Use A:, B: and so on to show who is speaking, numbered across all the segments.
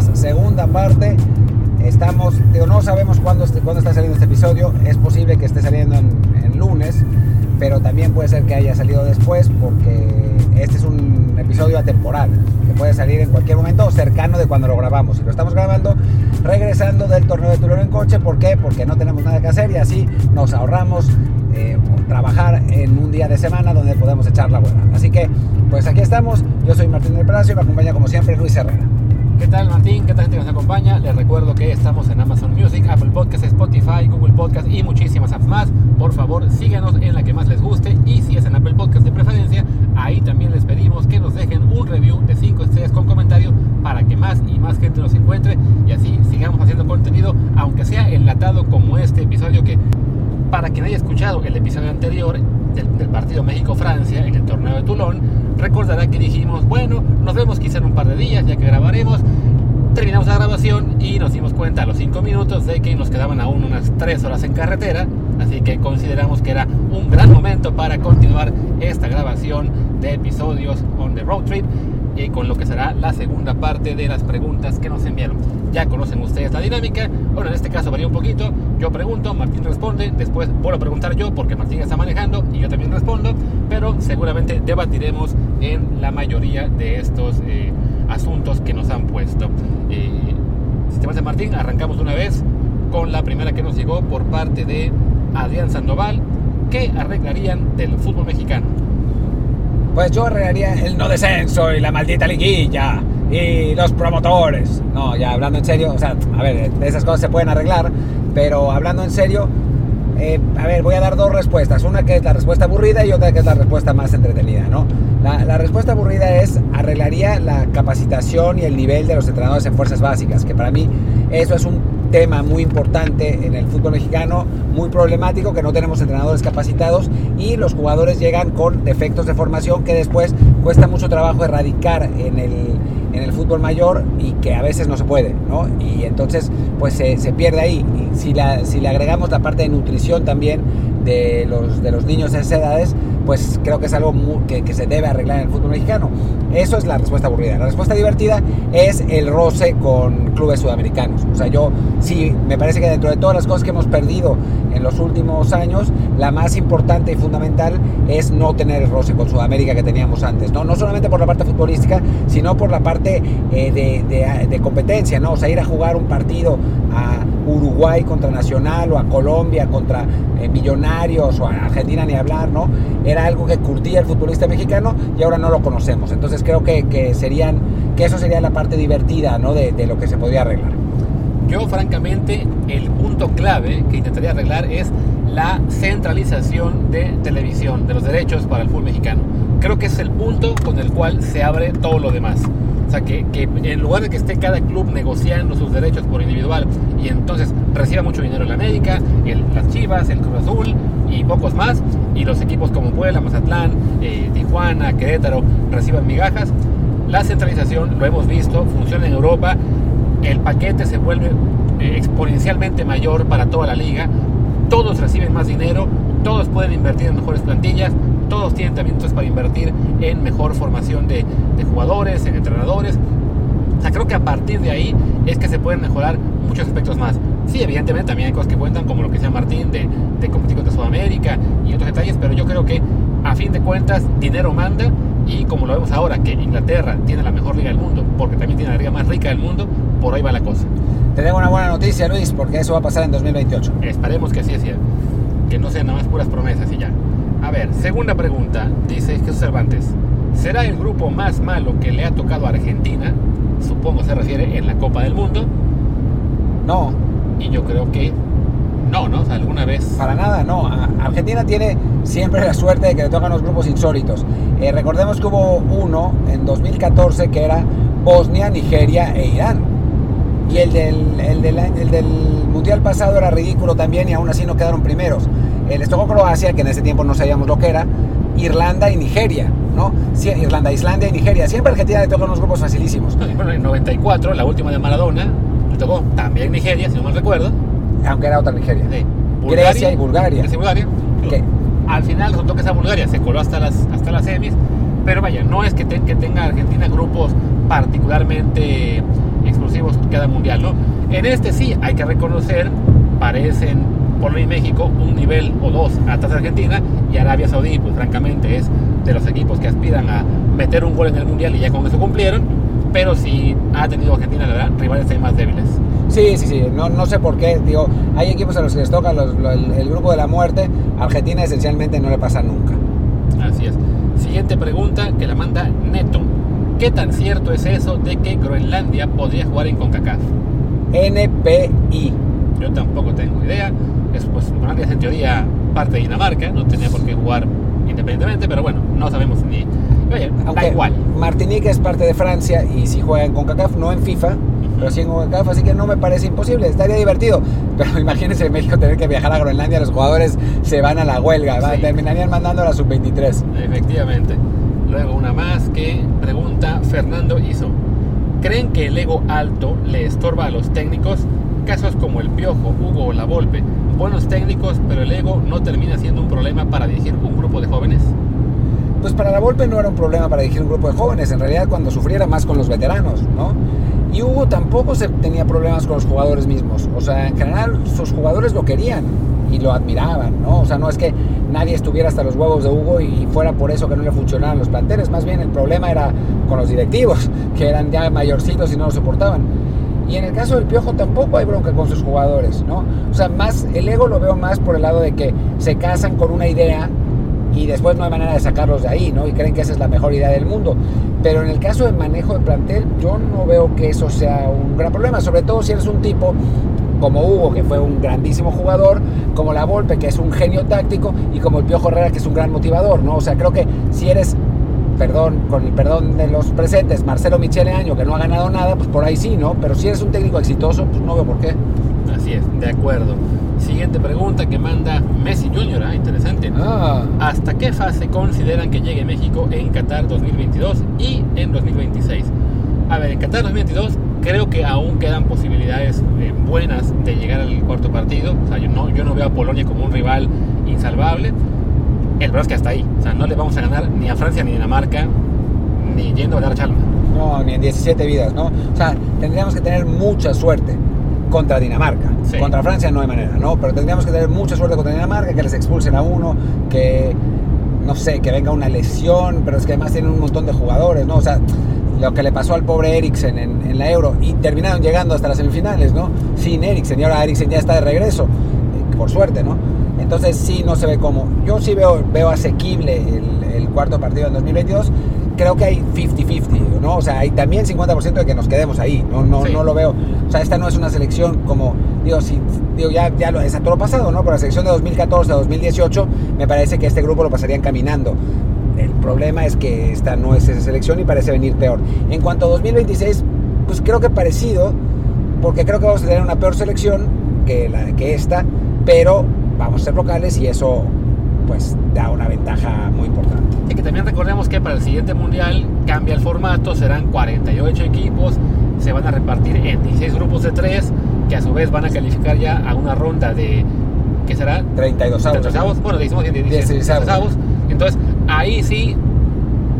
A: segunda parte. Estamos, no sabemos cuándo, cuándo está saliendo este episodio, es posible que esté saliendo en, en lunes, pero también puede ser que haya salido después porque este es un episodio atemporal, que puede salir en cualquier momento cercano de cuando lo grabamos. Y lo estamos grabando regresando del torneo de Tulón en coche, ¿por qué? Porque no tenemos nada que hacer y así nos ahorramos eh, trabajar en un día de semana donde podemos echar la buena. Así que, pues aquí estamos. Yo soy Martín del Palacio y me acompaña como siempre Luis Herrera.
B: ¿Qué tal Martín? ¿Qué tal gente que nos acompaña? Les recuerdo que estamos en Amazon Music, Apple Podcasts, Spotify, Google Podcasts y muchísimas apps más. Por favor, síganos en la que más les guste y si es en Apple Podcasts de preferencia, ahí también les pedimos que nos dejen un review de 5 estrellas con comentario para que más y más gente nos encuentre y así sigamos haciendo contenido, aunque sea enlatado como este episodio que para quien haya escuchado el episodio anterior del, del partido México-Francia en el torneo de Toulon, recordará que dijimos, bueno, nos vemos quizá en un par de días ya que grabaremos. Terminamos la grabación y nos dimos cuenta a los 5 minutos de que nos quedaban aún unas 3 horas en carretera, así que consideramos que era un gran momento para continuar esta grabación de episodios on the road trip y con lo que será la segunda parte de las preguntas que nos enviaron. Ya conocen ustedes la dinámica, bueno, en este caso varía un poquito, yo pregunto, Martín responde, después vuelvo a preguntar yo porque Martín está manejando y yo también respondo, pero seguramente debatiremos en la mayoría de estos eh, asuntos que nos han puesto. Eh, si te parece Martín, arrancamos una vez con la primera que nos llegó por parte de Adrián Sandoval, ¿qué arreglarían del fútbol mexicano?
A: Pues yo arreglaría el no descenso y la maldita liguilla y los promotores. No, ya hablando en serio, o sea, a ver, esas cosas se pueden arreglar, pero hablando en serio, eh, a ver, voy a dar dos respuestas. Una que es la respuesta aburrida y otra que es la respuesta más entretenida, ¿no? La, la, respuesta aburrida es arreglaría la capacitación y el nivel de los entrenadores en fuerzas básicas, que para mí eso es un tema muy importante en el fútbol mexicano, muy problemático, que no tenemos entrenadores capacitados y los jugadores llegan con defectos de formación que después cuesta mucho trabajo erradicar en el, en el fútbol mayor y que a veces no se puede, ¿no? Y entonces pues se, se pierde ahí. Y si, la, si le agregamos la parte de nutrición también de los, de los niños de esas edades, pues creo que es algo que, se debe arreglar en el fútbol mexicano. Eso es la respuesta aburrida. La respuesta divertida es el roce con clubes sudamericanos. O sea, yo sí, me parece que dentro de todas las cosas que hemos perdido en los últimos años, la más importante y fundamental es no tener el roce con Sudamérica que teníamos antes. No, no solamente por la parte futbolística, sino por la parte eh, de, competencia, ¿no? O sea, ir a jugar un partido a Uruguay contra Nacional o a Colombia contra eh, Millonarios o a Argentina ni hablar, ¿no? Era algo que curtía el futbolista mexicano y ahora no lo conocemos. Entonces creo que, que serían, que eso sería la parte divertida, ¿no? De, de lo que se podría arreglar.
B: Yo, francamente, el punto clave que intentaría arreglar es la centralización de televisión, de los derechos para el fútbol mexicano. Creo que es el punto con el cual se abre todo lo demás. Sea, que, en lugar de que esté cada club negociando sus derechos por individual y entonces reciba mucho dinero el América, el, las Chivas, el Cruz Azul y pocos más, y los equipos como Puebla, Mazatlán, eh, Tijuana, Querétaro reciban migajas, la centralización, lo hemos visto, funciona en Europa, el paquete se vuelve eh, exponencialmente mayor para toda la liga, todos reciben más dinero, todos pueden invertir en mejores plantillas, todos tienen también entonces para invertir en mejor formación de, de, jugadores, en entrenadores. O sea, creo que a partir de ahí es que se pueden mejorar muchos aspectos más. Sí, evidentemente también hay cosas que cuentan, como lo que decía Martín, de, de competir contra Sudamérica y otros detalles, pero yo creo que a fin de cuentas dinero manda y como lo vemos ahora, que Inglaterra tiene la mejor liga del mundo, porque también tiene la liga más rica del mundo, por ahí va la cosa.
A: Te tengo una buena noticia, Luis, porque eso va a pasar en 2028.
B: Esperemos que así sea. Que no sean nada más puras promesas y ya. A ver, segunda pregunta, dice Jesús Cervantes. ¿Será el grupo más malo que le ha tocado a Argentina? Supongo se refiere en la Copa del Mundo.
A: No.
B: Y yo creo que no, ¿no? O sea, alguna vez.
A: Para nada, no. Argentina tiene siempre la suerte de que le tocan los grupos insólitos. Eh, recordemos que hubo uno en 2014 que era Bosnia, Nigeria e Irán. Y el del, el, del, el del, mundial pasado era ridículo también y aún así no quedaron primeros. Eh, les tocó Croacia, que en ese tiempo no sabíamos lo que era, Irlanda y Nigeria, ¿no? Sí, Irlanda, Islandia y Nigeria. Siempre Argentina le tocan unos grupos facilísimos.
B: Bueno, en 94, la última de Maradona, le tocó también Nigeria, si no mal recuerdo.
A: Aunque era otra Nigeria.
B: Sí.
A: Bulgaria, Grecia y Bulgaria.
B: Grecia y Bulgaria.
A: ¿Qué?
B: Al final resultó que esa Bulgaria se coló hasta las, hasta las semis Pero vaya, no es que, te- que tenga Argentina grupos particularmente exclusivos cada mundial, ¿no? En este sí hay que reconocer, parecen Polonia y México un nivel o dos atrás de Argentina y Arabia Saudí, pues francamente es de los equipos que aspiran a meter un gol en el mundial y ya con eso cumplieron, pero sí ha tenido Argentina, la verdad, rivales más débiles.
A: Sí, sí, sí, no, no sé por qué, digo, hay equipos a los que les toca los- lo- el, el grupo de la muerte, Argentina esencialmente no le pasa nunca.
B: Así es. Siguiente pregunta que la manda Neto. ¿Qué tan cierto es eso de que Groenlandia podría jugar en CONCACAF?
A: NPI.
B: Yo tampoco tengo idea. Es, pues, Groenlandia es en teoría parte de Dinamarca, no tenía por qué jugar independientemente, pero bueno, no sabemos ni. Oye, da
A: Aunque
B: igual.
A: Martinique es parte de Francia y si juegan con CACAF, no en FIFA, pero sí en CONCACAF, así que no me parece imposible, estaría divertido. Pero imagínense en México tener que viajar a Groenlandia, los jugadores se van a la huelga,
B: Sí.
A: terminarían mandando a la sub-23.
B: Efectivamente. Luego una más que pregunta Fernando Iso. ¿Creen que el ego alto le estorba a los técnicos? Casos como el Piojo, Hugo o La Volpe. Buenos técnicos, pero el ego no termina siendo un problema para dirigir un grupo de jóvenes.
A: Pues para la Volpe no era un problema para dirigir un grupo de jóvenes, en realidad cuando sufriera más con los veteranos, ¿no? Y Hugo tampoco se tenía problemas con los jugadores mismos, o sea, en general sus jugadores lo querían y lo admiraban, ¿no? O sea, no es que nadie estuviera hasta los huevos de Hugo y fuera por eso que no le funcionaban los planteles, más bien el problema era con los directivos, que eran ya mayorcitos y no lo soportaban. Y en el caso del Piojo tampoco hay bronca con sus jugadores, ¿no? O sea, más el ego lo veo más por el lado de que se casan con una idea y después no hay manera de sacarlos de ahí, ¿no? Y creen que esa es la mejor idea del mundo. Pero en el caso del manejo de plantel, yo no veo que eso sea un gran problema, sobre todo si eres un tipo como Hugo, que fue un grandísimo jugador, como La Volpe, que es un genio táctico, y como el Piojo Herrera, que es un gran motivador, ¿no? O sea, creo que si eres, perdón, con el perdón de los presentes, Marcelo Michele Año, que no ha ganado nada, pues por ahí sí, ¿no? Pero si eres un técnico exitoso, pues no veo por qué.
B: Así es, de acuerdo. Siguiente pregunta que manda Messi Jr., ah, interesante.
A: Ah,
B: ¿Hasta qué fase consideran que llegue México en Qatar 2022 y en 2026? A ver, en Qatar 2022 creo que aún quedan posibilidades eh, buenas de llegar al cuarto partido. O sea, yo no, yo no veo a Polonia como un rival insalvable. El problema es que hasta ahí. O sea, no le vamos a ganar ni a Francia ni a Dinamarca, ni yendo a dar Chalma.
A: no, ni en 17 vidas, ¿no? O sea, tendríamos que tener mucha suerte contra Dinamarca.
B: Sí.
A: Contra Francia no hay manera, ¿no? Pero tendríamos que tener mucha suerte contra Dinamarca, que les expulsen a uno, que, no sé, que venga una lesión, pero es que además tienen un montón de jugadores, ¿no? O sea, lo que le pasó al pobre Eriksen en, en la Euro y terminaron llegando hasta las semifinales, ¿no? Sin Eriksen y ahora Eriksen ya está de regreso, eh, por suerte, ¿no? Entonces sí, no se ve cómo. Yo sí veo, veo asequible el, el cuarto partido en 2022. Creo que hay 50-50, ¿no? O sea, hay también 50% de que nos quedemos ahí. No, no,
B: Sí.
A: no lo veo. O sea, esta no es una selección como, digo, si, digo ya, ya lo es a todo lo pasado, ¿no? Pero la selección de 2014 a 2018 me parece que este grupo lo pasarían caminando. El problema es que esta no es esa selección y parece venir peor. En cuanto a 2026, pues creo que parecido, porque creo que vamos a tener una peor selección que, la, que esta, pero vamos a ser locales y eso pues da una ventaja muy importante.
B: Y que también recordemos que para el siguiente mundial cambia el formato, serán 48 equipos, se van a repartir en 16 grupos de 3, que a su vez van a calificar ya a una ronda de, ¿qué será?
A: 32 avos.
B: 32 avos, bueno, decimos que 16
A: 16 avos.
B: avos. Entonces, ahí sí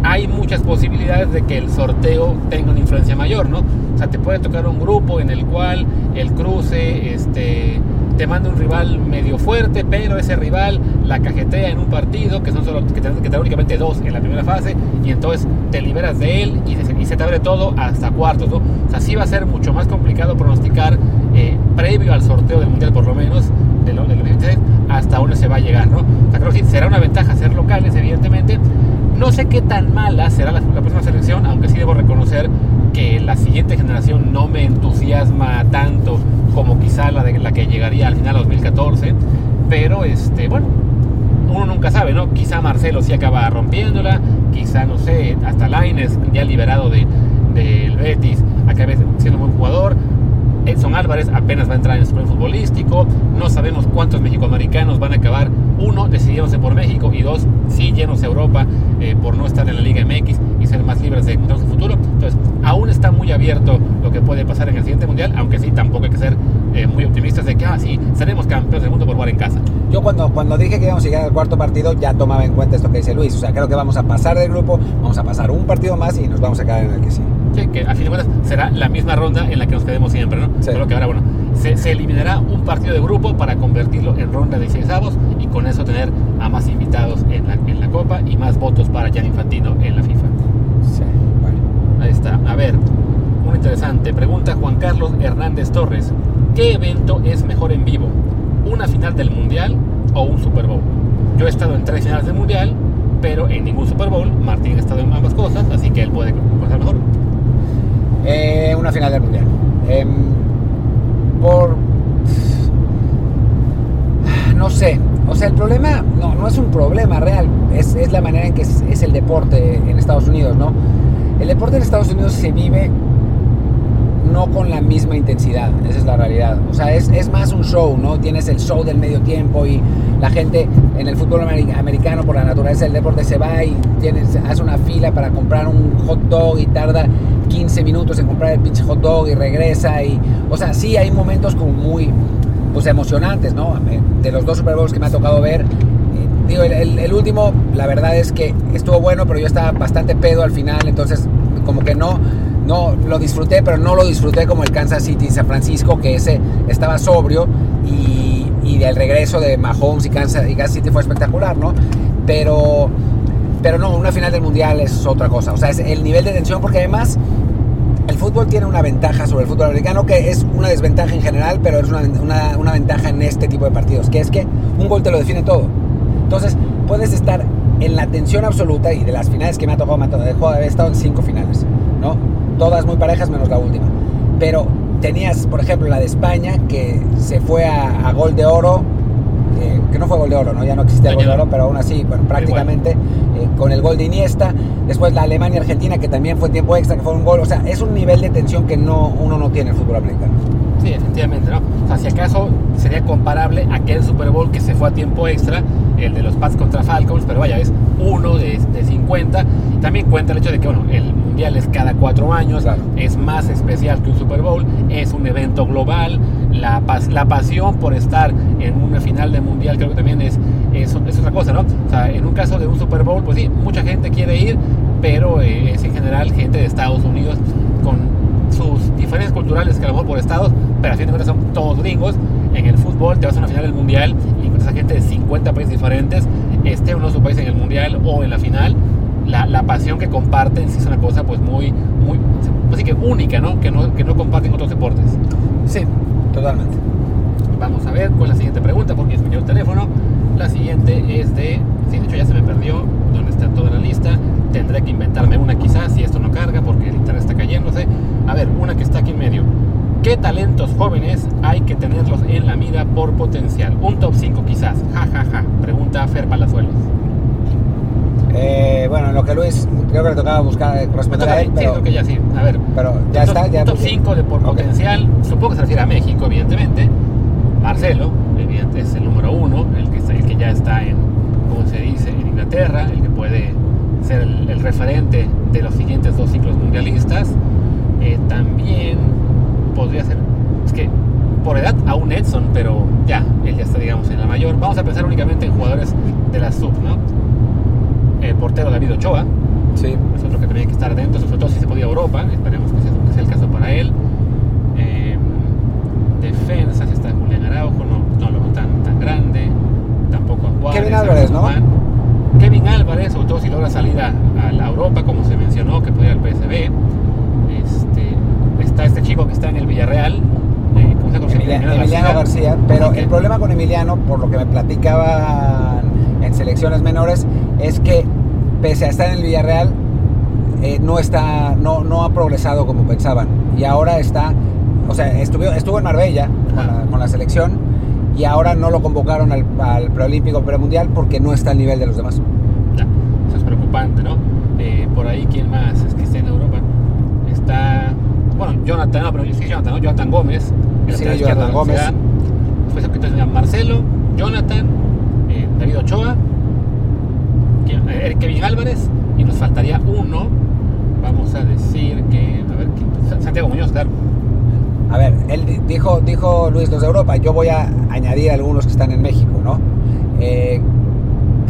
B: hay muchas posibilidades de que el sorteo tenga una influencia mayor, ¿no? O sea, te puede tocar un grupo en el cual el cruce, este te manda un rival medio fuerte, pero ese rival la cajetea en un partido, que son solo que que te únicamente dos en la primera fase, y entonces te liberas de él y se, te abre todo hasta cuartos, ¿no? O sea, sí va a ser mucho más complicado pronosticar eh, previo al sorteo del Mundial, por lo menos, de lo, de lo 26, hasta dónde se va a llegar, ¿no? O sea, creo que será una ventaja ser locales, evidentemente. No sé qué tan mala será la próxima selección, aunque sí debo reconocer que la siguiente generación no me entusiasma tanto como quizá la de la que llegaría al final 2014, pero este, bueno, uno nunca sabe, ¿no? Quizá Marcelo sí acaba rompiéndola, quizá, no sé, hasta Laines, ya liberado de, del Betis, acabe siendo un buen jugador. Edson Álvarez apenas va a entrar en su plan futbolístico. No sabemos cuántos mexicoamericanos van a acabar, uno, decidiéndose por México y dos, sí llenos a Europa eh, por no estar en la Liga MX y ser más libres de encontrar su futuro. Entonces, aún está muy abierto abierto lo que puede pasar en el siguiente mundial, aunque sí, tampoco hay que ser eh, muy optimistas de que, ah, sí, seremos campeones del mundo por jugar en casa.
A: Yo cuando, cuando dije que íbamos a llegar al cuarto partido ya tomaba en cuenta esto que dice Luis. O sea, creo que vamos a pasar del grupo, vamos a pasar un partido más y nos vamos a quedar en el que sí.
B: Sí, que a fin de cuentas será la misma ronda en la que nos quedemos siempre, ¿no?
A: Sí.
B: Solo que ahora, bueno, se, se eliminará un partido de grupo para convertirlo en ronda de 16 avos y con eso tener a más invitados en la, en la Copa y más votos para Gianni Infantino en la FIFA.
A: Sí, bueno.
B: Ahí está. A ver, muy interesante. Pregunta Juan Carlos Hernández Torres. ¿Qué evento es mejor en vivo? ¿Una final del Mundial o un Super Bowl? Yo he estado en tres finales del Mundial, pero en ningún Super Bowl. Martín ha estado en ambas cosas, así que él puede pasar mejor.
A: Eh, una final del mundial. Em, por. No sé. O sea, el problema no, no es un problema real. Es, es la manera en que es, es el deporte en Estados Unidos, ¿no? El deporte en Estados Unidos se vive no con la misma intensidad, esa es la realidad. O sea, es, es, más un show, ¿no? Tienes el show del medio tiempo y la gente en el fútbol americano, por la naturaleza del deporte, se va y tienes, hace una fila para comprar un hot dog y tarda 15 minutos en comprar el pinche hot dog y regresa. Y, o sea, sí hay momentos como muy pues, emocionantes, ¿no? De los dos Super Bowls que me ha tocado ver. Digo, el, el, el último, la verdad es que estuvo bueno, pero yo estaba bastante pedo al final, entonces como que no no lo disfruté, pero no lo disfruté como el Kansas City San Francisco, que ese estaba sobrio y, y del regreso de Mahomes y Kansas, y Kansas City fue espectacular, ¿no? Pero, pero no, una final del mundial es otra cosa, o sea, es el nivel de tensión, porque además el fútbol tiene una ventaja sobre el fútbol americano, que es una desventaja en general, pero es una, una, ventaja en este tipo de partidos, que es que un gol te lo define todo. Entonces, puedes estar en la tensión absoluta y de las finales que me ha tocado, me ha tocado, he estado en cinco finales, ¿no? todas muy parejas menos la última. Pero tenías, por ejemplo, la de España, que se fue a, gol de oro, que no fue gol de oro, ¿no? ya no existía el gol de oro, pero aún así, bueno, prácticamente eh, con el gol de Iniesta. Después la Alemania-Argentina, que también fue tiempo extra, que fue un gol. O sea, es un nivel de tensión que no, uno no tiene en el fútbol americano.
B: Sí, efectivamente, ¿no? O sea, si acaso sería comparable a aquel Super Bowl que se fue a tiempo extra, el de los Pats contra Falcons, pero vaya, es uno de, de 50. También cuenta el hecho de que, bueno, el mundial es cada cuatro años, claro. es más especial que un Super Bowl, es un evento global, la, pas la pasión por estar en una final de mundial creo que también es, es, es, otra cosa, ¿no? O sea, en un caso de un Super Bowl, pues sí, mucha gente quiere ir, pero eh, es en general gente de Estados Unidos con sus diferencias culturales que a lo mejor por estados, pero a fin de cuentas son todos gringos. En el fútbol te vas a una final del mundial y encuentras a gente de 50 países diferentes, esté uno de sus países en el mundial o en la final. La, la, pasión que comparten sí es una cosa pues muy, muy, así que única, ¿no? Que, ¿no? que no comparten otros deportes.
A: Sí, totalmente.
B: Vamos a ver con la siguiente pregunta, porque es mi el teléfono. La siguiente es de, sí, de hecho ya se me perdió donde está toda la lista. Tendré que inventarme una quizás si esto no carga porque el internet está cayéndose. A ver, una que está aquí en medio. ¿Qué talentos jóvenes hay que tenerlos en la mira por potencial? Un top 5 quizás. Ja, ja, ja. Pregunta Fer Palazuelos.
A: Eh, bueno, lo que Luis creo que le tocaba buscar responder a él,
B: sí,
A: pero,
B: que sí. A ver,
A: pero ya
B: top,
A: está. Ya
B: top 5 de por okay. potencial. Supongo que se refiere a México, evidentemente. Marcelo, evidentemente, es el número uno, el que, el que ya está en, como se dice, en Inglaterra, el que puede ser el, el referente de los siguientes dos ciclos mundialistas. Eh, también podría ser, es que por edad aún Edson, pero ya, él ya está, digamos, en la mayor. Vamos a pensar únicamente en jugadores de la sub, ¿no? El portero David Ochoa,
A: sí.
B: otro que tenía que estar atento, sobre todo si se podía Europa, esperemos que sea, que sea el caso para él. Eh, defensa, si está Julián Araujo, no, no lo veo tan, tan grande, tampoco a Juárez.
A: Kevin Álvarez, ¿no?
B: Kevin Álvarez, sobre todo si logra salir a, a la Europa, como se mencionó, que podía ir al PSV. Este, está este chico que está en el Villarreal. Eh.
A: Emiliano, Emiliano García, García, pero okay. el problema con Emiliano, por lo que me platicaban en selecciones menores, es que pese a estar en el Villarreal, eh, no, está, no, no ha progresado como pensaban. Y ahora está, o sea, estuvo, estuvo en Marbella con la, con la, selección y ahora no lo convocaron al, al preolímpico premundial porque no está al nivel de los demás.
B: Ya, eso es preocupante, ¿no? Eh, por ahí, ¿quién más es que está en Europa? Está bueno, Jonathan, no, pero sí, Jonathan, ¿no? Jonathan Gómez.
A: El sí, Jonathan Gómez.
B: Tenía Marcelo, Jonathan, eh, David Ochoa, Kevin Álvarez, y nos faltaría uno. Vamos a decir que, a ver, Santiago claro.
A: A ver, él di- dijo, dijo Luis los de Europa, yo voy a añadir algunos que están en México, ¿no? Eh,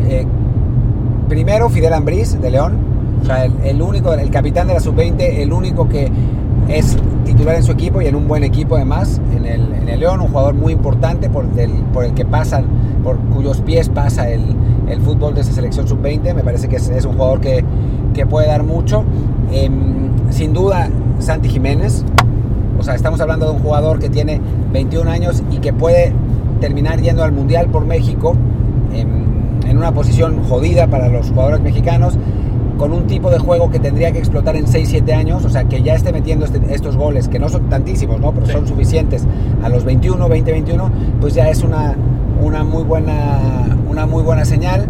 A: eh, primero Fidel Ambriz de León, o sea, el único, el capitán de la sub-20, el único que es titular en su equipo y en un buen equipo además, en el, en el León, un jugador muy importante por, del, por el que pasan, por cuyos pies pasa el, el fútbol de esa selección sub-20, me parece que es, un jugador que, que puede dar mucho. Em, sin duda, Santi Jiménez, o sea, estamos hablando de un jugador que tiene 21 años y que puede terminar yendo al Mundial por México en, en una posición jodida para los jugadores mexicanos, con un tipo de juego que tendría que explotar en 6-7 años, o sea, que ya esté metiendo este- estos goles, que no son tantísimos, ¿no? pero
B: Sí.
A: son suficientes a los 21, 20, 21, pues ya es una, una, muy, buena, una muy buena señal.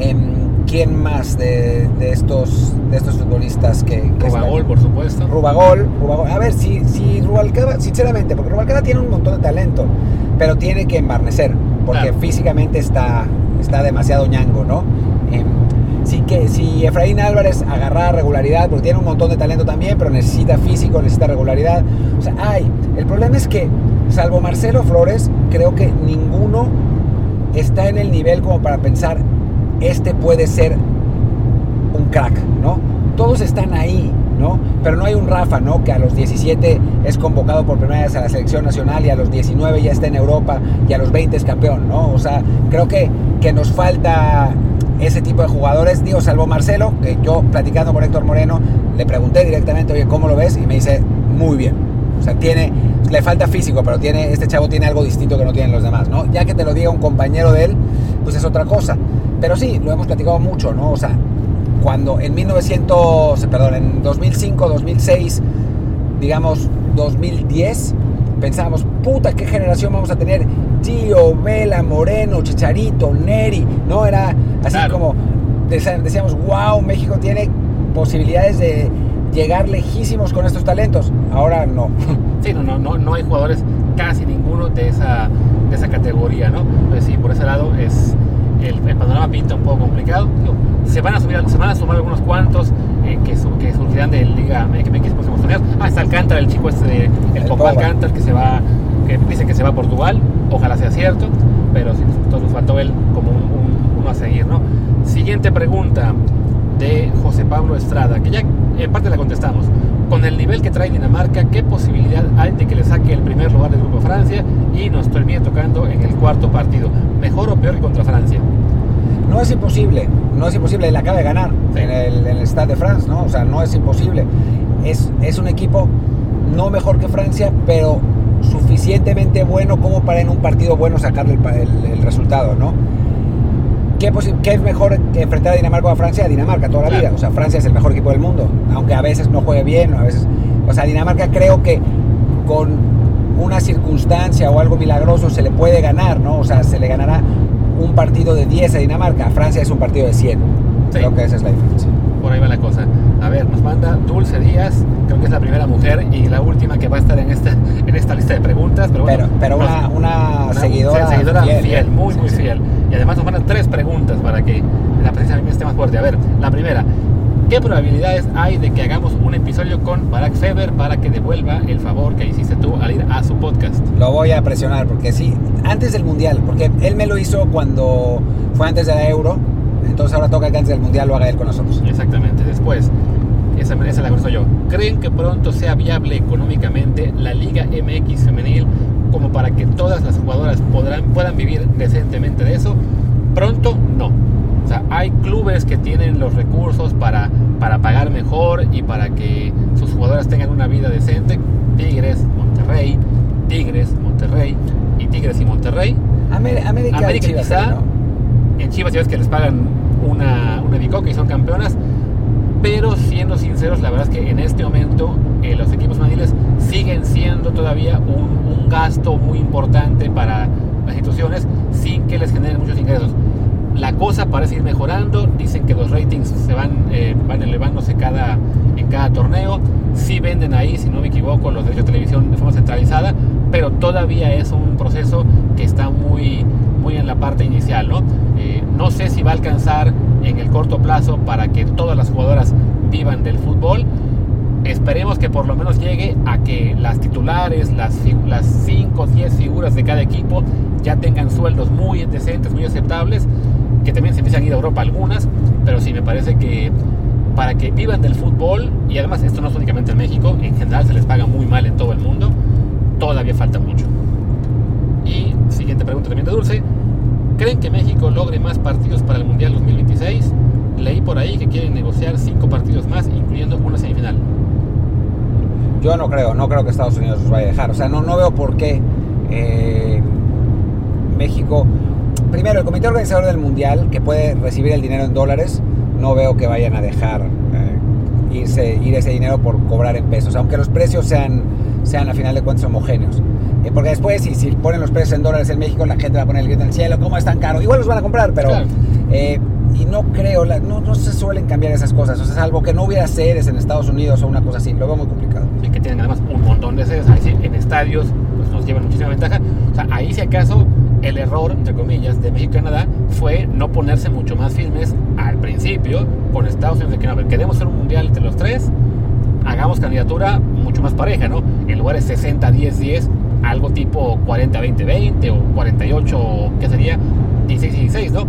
A: Em, ¿Quién más de, de estos, de estos futbolistas que, que?
B: Rubagol, por supuesto.
A: Rubagol, Rubagol. A ver, si, si Rubalcaba, sinceramente, porque Rubalcaba tiene un montón de talento, pero tiene que embarnecer, porque
B: Claro.
A: físicamente está, está demasiado ñango, ¿no? Em, sí que si Efraín Álvarez agarra regularidad, porque tiene un montón de talento también, pero necesita físico, necesita regularidad. O sea, ay, el problema es que, salvo Marcelo Flores, creo que ninguno está en el nivel como para pensar, este puede ser un crack, ¿no? Todos están ahí, ¿no? Pero no hay un Rafa, ¿no? Que a los 17 es convocado por primera vez a la selección nacional y a los 19 ya está en Europa y a los 20 es campeón, ¿no? O sea, creo que, que nos falta ese tipo de jugadores, digo, salvo Marcelo, que yo platicando con Héctor Moreno, le pregunté directamente, oye, ¿cómo lo ves? Y me dice, muy bien. O sea, tiene, le falta físico, pero tiene, este chavo tiene algo distinto que no tienen los demás, ¿no? Ya que te lo diga un compañero de él, pues es otra cosa. Pero sí, lo hemos platicado mucho, ¿no? O sea, cuando en 1900, perdón, en 2005, 2006, digamos 2010, pensábamos, puta, qué generación vamos a tener. Tío, Vela, Moreno, Chicharito, Neri, ¿no? Era así
B: Claro.
A: como, decíamos, wow, México tiene posibilidades de llegar lejísimos con estos talentos. Ahora no.
B: Sí, no, no, no, no hay jugadores, casi ninguno de esa, de esa categoría, ¿no? Entonces sí, por ese lado es el, el panorama pinta un poco complicado. Se van a subir, se van a sumar algunos cuantos eh, que, su- que surgirán de Liga MX próximos torneos. Ah, está Alcántara, el chico este de, el. Alcántara que se va, que dice que se va a Portugal. Ojalá sea cierto, pero sí, nos faltó él como un- un- uno a seguir, ¿no? Siguiente pregunta de José Pablo Estrada, que ya en parte la contestamos. Con el nivel que trae Dinamarca, ¿qué posibilidad hay de que le saque el primer lugar del Grupo Francia y nos termine tocando en el cuarto partido? ¿Mejor o peor que contra Francia?
A: No es imposible, no es imposible, él acaba de ganar
B: Sí.
A: en, el, en el Stade de France, ¿no? O sea, no es imposible. Es, es un equipo no mejor que Francia, pero suficientemente bueno como para en un partido bueno sacarle el, el- el resultado, ¿no? ¿Qué, es mejor que enfrentar a Dinamarca o a Francia? A Dinamarca toda la vida. O sea, Francia es el mejor equipo del mundo, aunque a veces no juegue bien, a veces... O sea, Dinamarca creo que con una circunstancia o algo milagroso se le puede ganar, ¿no? O sea, se le ganará un partido de 10 a Dinamarca, a Francia es un partido de 100.
B: Sí.
A: Creo que esa es la diferencia.
B: Por ahí va la cosa. A ver, nos manda Dulce Díaz, creo que es la primera mujer y la última que va a estar en esta, en esta lista de preguntas. Pero, bueno,
A: Pero, pero una, una,
B: Una
A: seguidora,
B: seguidora fiel,
A: ¿eh?
B: muy,
A: Sí,
B: muy
A: sí.
B: fiel. Y además nos mandan tres preguntas para que la presencia esté más fuerte. A ver, la primera, ¿qué probabilidades hay de que hagamos un episodio con Barack Feber para que devuelva el favor que hiciste tú al ir a su podcast?
A: Lo voy a presionar porque sí, antes del Mundial, porque él me lo hizo cuando fue antes de la Euro, entonces ahora toca que antes del Mundial lo haga él con nosotros.
B: Exactamente. Después, esa, esa la conozco yo. ¿Creen que pronto sea viable económicamente la Liga MX femenil como para que todas las jugadoras podrán, puedan vivir decentemente de eso? Pronto, no. O sea, hay clubes que tienen los recursos para, para pagar mejor y para que sus jugadoras tengan una vida decente. Tigres, Monterrey, Tigres, Monterrey y Tigres y Monterrey.
A: Amé- América,
B: América
A: Chivas,
B: quizá,
A: ¿no?
B: En Chivas ya ves que les pagan una, una bicoca y son campeonas. Pero siendo sinceros, la verdad es que en este momento eh, los equipos femeniles siguen siendo todavía un, un gasto muy importante para las instituciones sin que les generen muchos ingresos. La cosa parece ir mejorando, dicen que los ratings se van, eh, van elevándose cada, en cada torneo. Sí venden ahí, si no me equivoco, los derechos de televisión de forma centralizada, pero todavía es un proceso que está muy, muy en la parte inicial. ¿no? No sé si va a alcanzar en el corto plazo para que todas las jugadoras vivan del fútbol, Esperemos que por lo menos llegue a que las titulares, las 5 o 10 figuras de cada equipo ya tengan sueldos muy decentes, muy aceptables, que también se empiezan a ir a Europa algunas, pero sí me parece que para que vivan del fútbol, y además esto no es únicamente en México, en general se les paga muy mal en todo el mundo, todavía falta mucho. Y siguiente pregunta también de Dulce, ¿creen que México logre más partidos para el Mundial 2026? Leí por ahí que quieren negociar 5 partidos más, incluyendo una semifinal.
A: Yo no creo, no creo que Estados Unidos los vaya a dejar. O sea, no, no veo por qué eh, México. Primero, el comité organizador del mundial, que puede recibir el dinero en dólares, no veo que vayan a dejar eh, irse, ir ese dinero por cobrar en pesos, aunque los precios sean, sean a final de cuentas homogéneos. Eh, porque después, si, si ponen los precios en dólares en México, la gente va a poner el grito en el cielo, ¿cómo es tan caro? Igual los van a comprar, pero. y no creo, no, no se suelen cambiar esas cosas. O sea, salvo que no hubiera sedes en Estados Unidos o una cosa así, lo veo muy complicado.
B: Y que tienen además un montón de sedes ahí sí, en estadios, pues nos llevan muchísima ventaja. O sea, ahí si acaso el error, entre comillas, de México y Canadá fue no ponerse mucho más firmes al principio con Estados Unidos de que no, a ver, queremos hacer un mundial entre los tres, hagamos candidatura mucho más pareja, ¿no? En lugar de 60-10-10, algo tipo 40-20-20 o 48, ¿qué sería? 16-16, ¿no?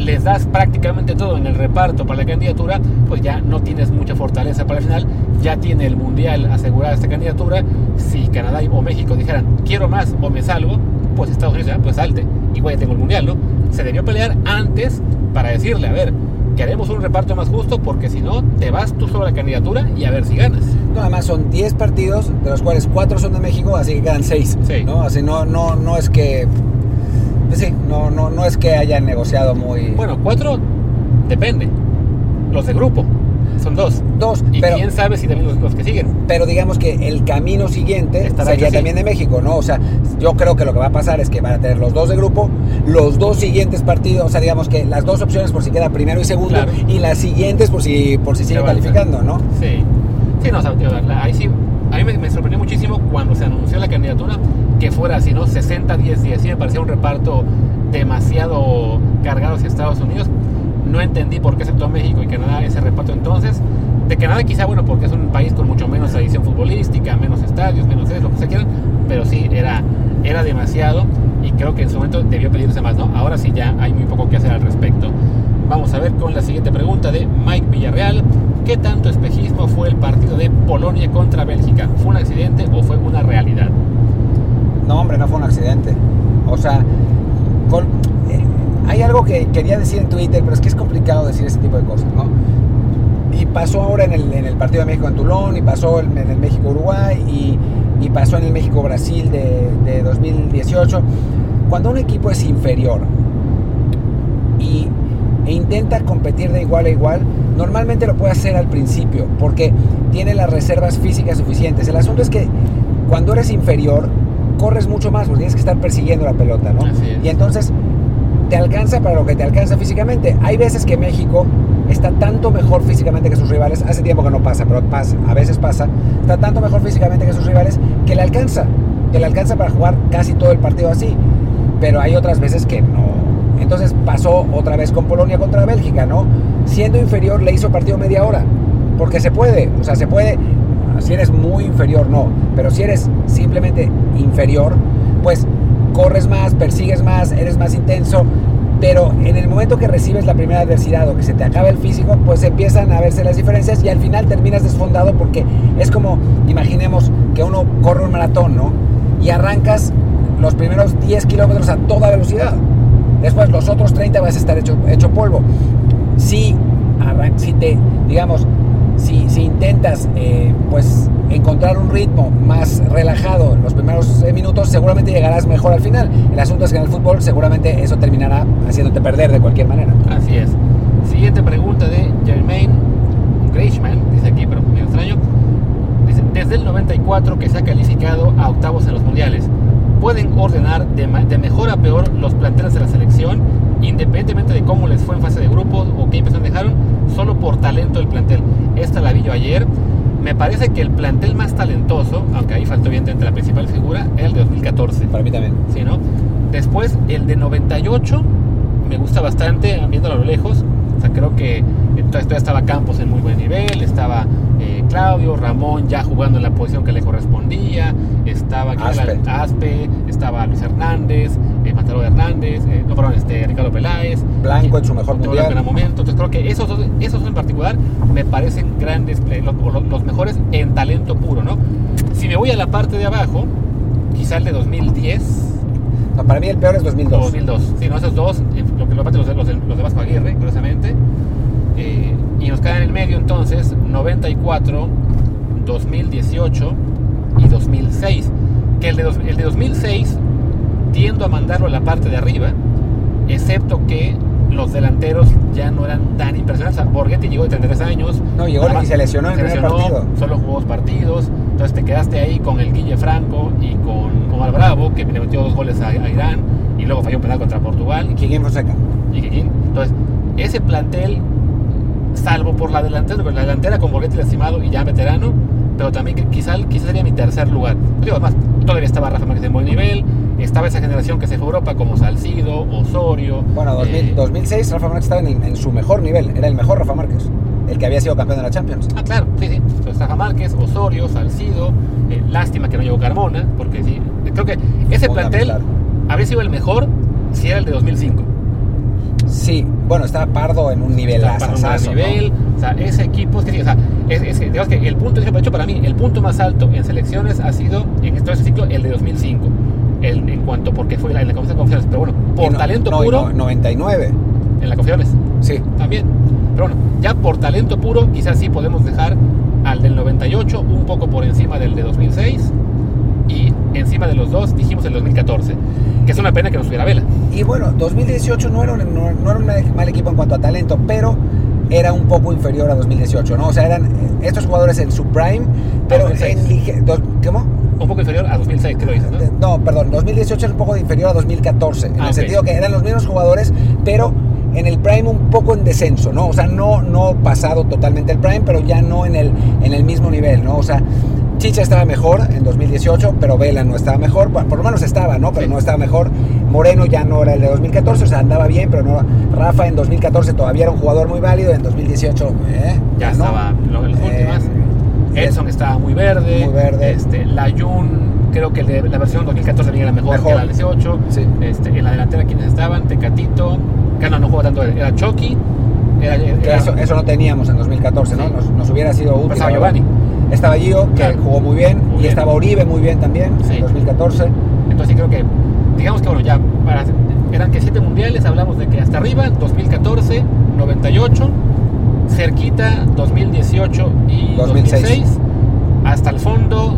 B: les das prácticamente todo en el reparto para la candidatura, pues ya no tienes mucha fortaleza para el final, ya tiene el mundial asegurada esta candidatura. Si Canadá o México dijeran quiero más o me salgo, pues Estados Unidos pues salte, igual ya tengo el mundial, ¿no? Se debió pelear antes para decirle, a ver, queremos un reparto más justo porque si no, te vas tú sobre la candidatura y a ver si ganas.
A: No, además son 10 partidos, de los cuales 4 son de México, así que quedan 6. ¿no? Así no, no, no es que Sí, no, no, no es que hayan negociado muy.
B: Bueno, cuatro depende. Los de grupo son dos.
A: Dos.
B: Y quién sabe si también los, que siguen.
A: Pero digamos que el camino siguiente sería también de México, ¿no? O sea, yo creo que lo que va a pasar es que van a tener los dos de grupo, los dos siguientes partidos, o sea, digamos que las dos opciones por si queda primero y segundo, y las siguientes por si, por si siguen calificando, ¿no?
B: Sí. Sí, no, o sea, ahí sí a mí me, sorprendió muchísimo cuando se anunció la candidatura que fuera así, ¿no? 60-10-10, sí me parecía un reparto demasiado cargado hacia Estados Unidos. No entendí por qué aceptó México y Canadá ese reparto entonces. De Canadá quizá, bueno, porque es un país con mucho menos tradición futbolística, menos estadios, menos eso, lo que se quieran, pero sí, era, era demasiado y creo que en su momento debió pedirse más, ¿no? Ahora sí ya hay muy poco que hacer al respecto. Vamos a ver con la siguiente pregunta de Mike Villarreal. ¿Qué tanto espejismo fue el partido de Polonia contra Bélgica? ¿Fue un accidente o fue una realidad?
A: No, hombre, no fue un accidente. O sea, hay algo que quería decir en Twitter, pero es que es complicado decir ese tipo de cosas, ¿no? Y pasó ahora en el, en el partido de México en Tulón, y pasó en el México-Uruguay, y, y, pasó en el México-Brasil de, de 2018. Cuando un equipo es inferior y e intenta competir de igual a igual, normalmente lo puede hacer al principio porque tiene las reservas físicas suficientes. El asunto es que cuando eres inferior, corres mucho más porque tienes que estar persiguiendo la pelota, ¿no? Y entonces te alcanza para lo que te alcanza físicamente. Hay veces que México está tanto mejor físicamente que sus rivales, hace tiempo que no pasa, pero pasa, a veces pasa, está tanto mejor físicamente que sus rivales que le alcanza, que le alcanza para jugar casi todo el partido así. Pero hay otras veces que no, entonces pasó otra vez con Polonia contra Bélgica, ¿no? Siendo inferior le hizo partido media hora, porque se puede, o sea, se puede, si eres muy inferior no, pero si eres simplemente inferior, pues corres más, persigues más, eres más intenso, pero en el momento que recibes la primera adversidad o que se te acaba el físico, pues empiezan a verse las diferencias y al final terminas desfondado porque es como, imaginemos que uno corre un maratón, ¿no? Y arrancas los primeros 10 kilómetros a toda velocidad Después los otros 30 vas a estar hecho, polvo. Si, si te, digamos, si, si intentas eh, pues encontrar un ritmo más relajado en los primeros eh, minutos, seguramente llegarás mejor al final. El asunto es que en el fútbol seguramente eso terminará haciéndote perder de cualquier manera.
B: Así es. Siguiente pregunta de Germain Greichman, dice aquí, pero medio extraño. Dice, desde el 94 que se ha calificado a octavos en los mundiales pueden ordenar de, mejor a peor los planteles de la selección, independientemente de cómo les fue en fase de grupos o qué impresión dejaron, solo por talento del plantel. Esta la vi yo ayer. Me parece que el plantel más talentoso, aunque ahí faltó bien entre la principal figura, era el de 2014.
A: Para mí también.
B: Sí, ¿no? Después, el de 98 me gusta bastante, viéndolo a lo lejos. O sea, creo que entonces todavía estaba Campos en muy buen nivel, estaba Claudio, Ramón ya jugando en la posición que le correspondía, estaba.
A: Aspe.
B: Aspe, estaba Luis Hernández, eh, Hernández, eh, no, perdón, este, Ricardo Peláez,
A: Blanco en su mejor mundial.
B: en momento. Entonces creo que esos dos, esos en particular me parecen grandes, play- los, los- los mejores en talento puro, ¿no? Si me voy a la parte de abajo, quizá el de 2010
A: No, para mí el peor es
B: o
A: 2002.
B: 2002. Sí, no, esos dos, eh, lo que lo los, los de Vasco Aguirre, curiosamente. Eh, y nos quedan en el medio entonces 94, 2018 y 2006. Que el de, dos- el de 2006 tiendo a mandarlo a la parte de arriba, excepto que los delanteros ya no eran tan impresionantes. O sea, Borghetti llegó de 33 años.
A: No, llegó
B: Además,
A: y se lesionó en el
B: se
A: primer partido.
B: Solo jugó dos partidos. Entonces te quedaste ahí con el Guille Franco y con Omar Bravo, que le metió dos goles a, a Irán y luego falló un penal contra Portugal
A: Y Quiquín Fonseca.
B: y. Entonces, ese plantel, salvo por la delantera, porque la delantera con Borghetti lastimado y ya veterano, pero también que quizá, quizá sería mi tercer lugar. Digo, además, todavía estaba Rafa Márquez en buen nivel, estaba esa generación que se fue a Europa como Salcido, Osorio.
A: Bueno, 2000
B: eh,
A: 2006 Rafa Márquez estaba en, su mejor nivel. Era el mejor Rafa Márquez. El que había sido campeón de la Champions.
B: Ah, claro, sí, sí. Entonces, Rafa Márquez, Osorio, Salcido, eh, lástima que no llegó Carmona, porque sí, creo que ese plantel habría sido el mejor si era el de 2005.
A: Sí, bueno, estaba Pardo en un nivel
B: Está gran nivel, o sea, ese equipo, es que, sí, o sea, es, es digamos que el punto, de hecho, para mí, el punto más alto en selecciones ha sido, en todo ese ciclo, el de 2005. El, en cuanto, porque fue la, en la conferencia de confianza, pero bueno, por talento puro,
A: 99.
B: en la confianza
A: Sí.
B: también. Pero bueno, ya por talento puro, quizás sí podemos dejar al del 98 un poco por encima del de 2006 y encima de los dos dijimos el 2014, que es una pena que nos hubiera vela.
A: Y bueno, 2018 no era, un, no, no era un mal equipo en cuanto a talento, pero era un poco inferior a 2018, ¿no? O sea, eran estos jugadores en su prime, pero
B: 2006.
A: en dos- ¿Cómo?
B: Un poco inferior a 2006, creo dices, ¿no?
A: Eh, No, perdón, 2018 es un poco inferior a 2014, en
B: Ah,
A: el
B: ok.
A: sentido que eran los mismos jugadores, pero en el prime un poco en descenso, ¿no? O sea, no, no pasado totalmente el prime, pero ya no en el, en el mismo nivel, ¿no? O sea, Chicha estaba mejor en 2018, pero Vela no estaba mejor, por por lo menos estaba, ¿no? Pero
B: Sí.
A: no estaba mejor. Moreno ya no era el de 2014, o sea, andaba bien, pero no. Rafa en 2014 todavía era un jugador muy válido, en 2018, ¿eh?
B: ya
A: no.
B: estaba lo- en las
A: Eh,
B: últimas. Edson estaba muy verde.
A: Muy verde.
B: Este, Layun, creo que la versión 2014 venía la mejor,
A: Mejor.
B: que la 18.
A: Sí.
B: Este, en la delantera, quienes estaban? Tecatito. Que no, no jugó tanto. Era Chucky. Era,
A: eso, eso no teníamos en 2014, ¿no?
B: Sí.
A: Nos, nos hubiera sido útil. verdad.
B: Giovanni.
A: Estaba Gio, que
B: Claro.
A: jugó muy bien,
B: Muy
A: y
B: bien.
A: estaba Oribe muy bien también,
B: Sí.
A: en 2014.
B: Entonces sí creo que, digamos que bueno, ya para, eran que siete mundiales, hablamos de que hasta arriba, 2014, 98, cerquita 2018 y
A: 2006.
B: 2006, hasta el fondo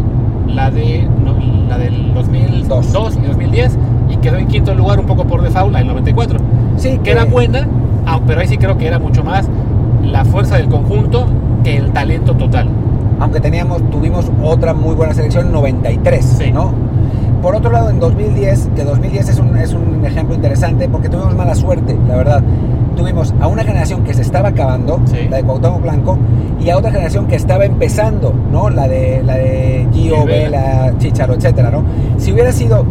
B: la de no, la del 2002
A: Dos.
B: y 2010 y quedó en quinto lugar un poco por default la del 94,
A: Sí,
B: que era buena, ah, pero ahí sí creo que era mucho más la fuerza del conjunto que el talento total.
A: Aunque teníamos, tuvimos otra muy buena selección, 93,
B: Sí.
A: ¿no? Por otro lado, en 2010, que 2010 es un, es un ejemplo interesante porque tuvimos mala suerte, la verdad. Tuvimos a una generación que se estaba acabando,
B: Sí.
A: la de Cuauhtémoc Blanco, y a otra generación que estaba empezando, ¿no? La de, la de Gio.
B: Vela,
A: Chicharo, etcétera, ¿no? Si hubiera sido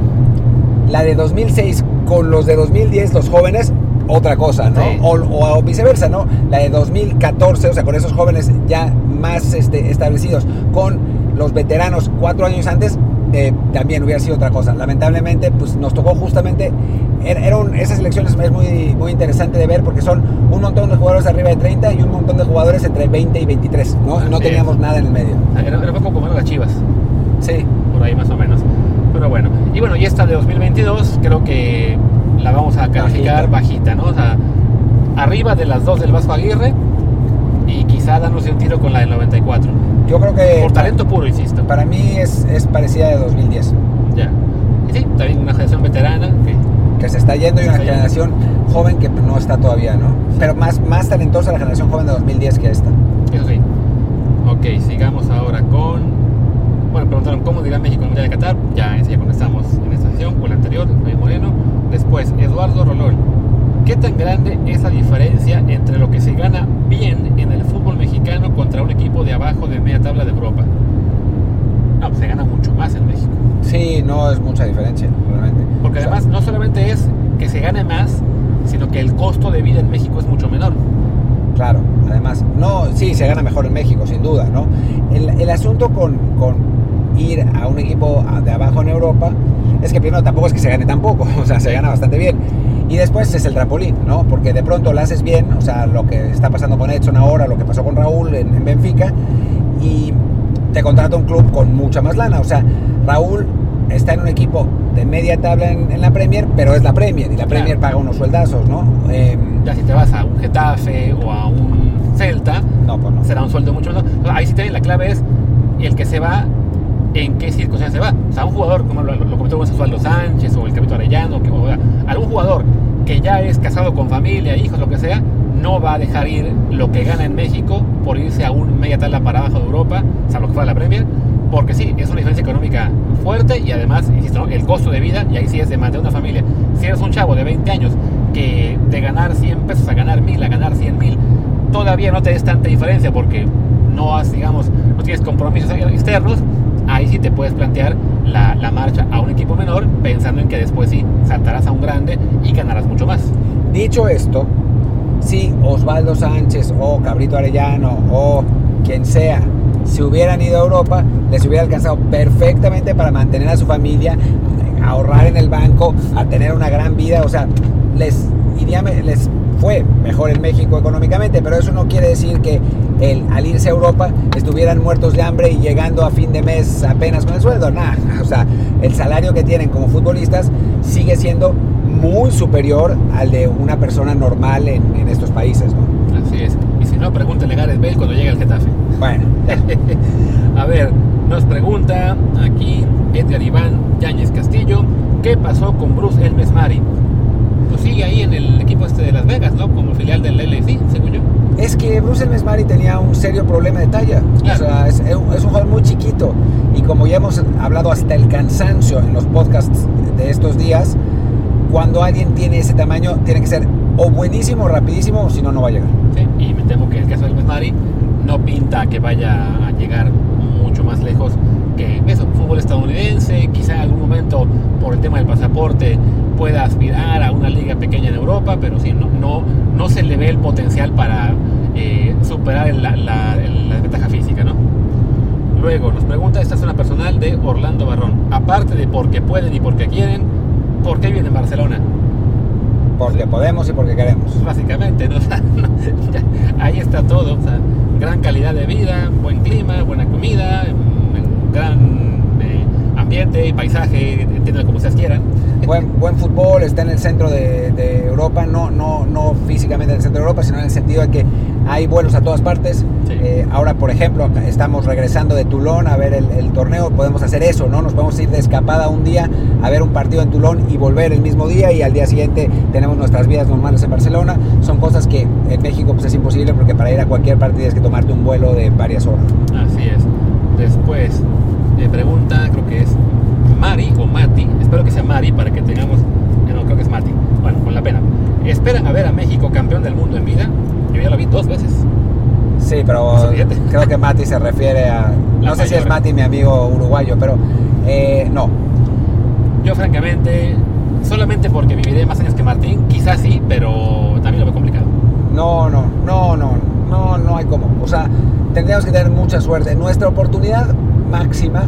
A: la de 2006 con los de 2010, los jóvenes, otra cosa, ¿no?
B: Sí.
A: O, o- o viceversa, ¿no? La de 2014, o sea, con esos jóvenes ya más este, establecidos, con los veteranos cuatro años antes, eh, también hubiera sido otra cosa. Lamentablemente, pues nos tocó justamente, era, era un- esas elecciones es muy, muy interesante de ver porque son un montón de jugadores arriba de 30 y un montón de jugadores entre 20 y 23, ¿no? Teníamos
B: es.
A: nada en el medio.
B: Era, era un poco como las chivas.
A: Sí.
B: por ahí más o menos. Pero bueno, y bueno, y esta de 2022 creo que la vamos a calificar bajita, ¿no? O sea, arriba de las dos del Vasco Aguirre y quizá darnos un tiro con la del 94.
A: Yo creo que
B: Por talento puro, insisto.
A: para mí es, es parecida de 2010.
B: Ya. Y sí, también una generación veterana que
A: que se está yendo y una
B: yendo.
A: generación joven que no está todavía, ¿no? Pero más, más talentosa la generación joven de 2010 que esta.
B: Eso sí. Ok, sigamos ahora con. Bueno, preguntaron cómo dirá México en el Mundial de Qatar. Ya, ese ya contestamos en esta sesión, o la anterior, Luis Moreno. Después, Eduardo Rolón. ¿Qué tan grande es la diferencia entre lo que se gana bien en el fútbol mexicano contra un equipo de abajo de media tabla de Europa? No, pues se gana mucho más en México.
A: Sí, no es mucha diferencia, realmente.
B: Porque
A: O sea,
B: además no solamente es que se gane más, sino que el costo de vida en México es mucho menor.
A: Claro, además, no, sí, se gana mejor en México, sin duda, ¿no? El, el asunto con, con, ir a un equipo de abajo en Europa es que primero tampoco es que se gane tampoco, o sea, se gana bastante bien. Y después es el trampolín, ¿no? Porque de pronto lo haces bien, o sea, lo que está pasando con Edson ahora, lo que pasó con Raúl en, en Benfica, y te contrata un club con mucha más lana. O sea, Raúl está en un equipo de media tabla en, en la Premier, pero es la Premier y la Premier
B: Claro.
A: paga unos sueldazos, ¿no? Eh,
B: Ya si te vas a un Getafe o a un Celta,
A: no, pues no.
B: será un sueldo mucho menor. Ahí sí también la clave es el que se va, en qué circunstancias se va. O sea, un jugador, como lo, lo comentó Osvaldo Sánchez o el Capito Arellano, que, o sea, algún jugador que ya es casado con familia, hijos, lo que sea, no va a dejar ir lo que gana en México por irse a un media tabla para abajo de Europa, salvo que fuera la Premier, porque sí, es una diferencia económica fuerte y además, insisto, el costo de vida, y ahí sí es de mantener una familia. Si eres un chavo de 20 años que de ganar 100 pesos a ganar 1000, a ganar 100 mil, todavía no te des tanta diferencia porque no has, digamos, no tienes compromisos externos, ahí sí te puedes plantear la, la marcha a un equipo menor pensando en que después sí saltarás a un grande y ganarás mucho más.
A: Dicho esto, si Osvaldo Sánchez o Cabrito Arellano o quien sea si hubieran ido a Europa, les hubiera alcanzado perfectamente para mantener a su familia, ahorrar en el banco, a tener una gran vida. O sea, les, iría, les fue mejor en México económicamente, pero eso no quiere decir que el, al irse a Europa estuvieran muertos de hambre y llegando a fin de mes apenas con el sueldo. Nada, o sea, el salario que tienen como futbolistas sigue siendo muy superior al de una persona normal en, en estos países. ¿no?
B: Así es. Y si no, pregúntale a Gareth Bale cuando llegue al Getafe.
A: Bueno,
B: a ver, nos pregunta aquí Edgar Iván Yáñez Castillo, ¿qué pasó con Bruce Elmes Mari? Pues sigue ahí en el equipo este de Las Vegas, ¿no? Como filial del LFC, según yo.
A: es que Bruce Mesmari tenía un serio problema de talla.
B: Claro.
A: O sea, es, es un jugador muy chiquito. Y como ya hemos hablado hasta el cansancio en los podcasts de estos días, cuando alguien tiene ese tamaño, tiene que ser o buenísimo o rapidísimo, o si no, no va a llegar.
B: Sí, y me temo que el caso del Mesmari no pinta que vaya a llegar mucho más lejos que eso, fútbol estadounidense, quizá en algún momento por el tema del pasaporte pueda aspirar a una liga pequeña en Europa, pero sí, no, no, no se le ve el potencial para eh, superar la, desventaja física, ¿no? Luego nos pregunta, esta es una personal de Orlando Barrón, aparte de porque pueden y porque quieren, ¿por qué viven en Barcelona?
A: Porque podemos y porque queremos.
B: básicamente, ¿no? O sea, no, ya, ahí está todo, o sea, gran calidad de vida, buen clima, buena comida, mm, gran eh, ambiente y paisaje, entiendan como ustedes quieran.
A: Buen, buen fútbol, está en el centro de, de Europa, no, no, no físicamente en el centro de Europa, sino en el sentido de que hay vuelos a todas partes.
B: Sí.
A: Eh, ahora, por ejemplo, estamos regresando de Toulon a ver el, el torneo, podemos hacer eso, ¿no? Nos podemos ir de escapada un día a ver un partido en Toulon y volver el mismo día y al día siguiente tenemos nuestras vidas normales en Barcelona. Son cosas que en México pues, es imposible porque para ir a cualquier partido tienes que tomarte un vuelo de varias horas.
B: Así es. Después, eh, pregunta, creo que es Mari o Mati, espero que sea Mari para que tengamos, eh, no creo que es Mati, bueno, con la pena. ¿Esperan a ver a México campeón del mundo en vida? Yo ya lo vi dos veces.
A: Sí, pero creo que Mati se refiere a...
B: La
A: No sé si es. Mati mi amigo uruguayo, pero eh, no.
B: Yo francamente, solamente porque viviré más años que Martín, quizás sí, pero también lo veo complicado.
A: No, no, no, no, no, no hay como. O sea, tendríamos que tener mucha suerte. Nuestra oportunidad máxima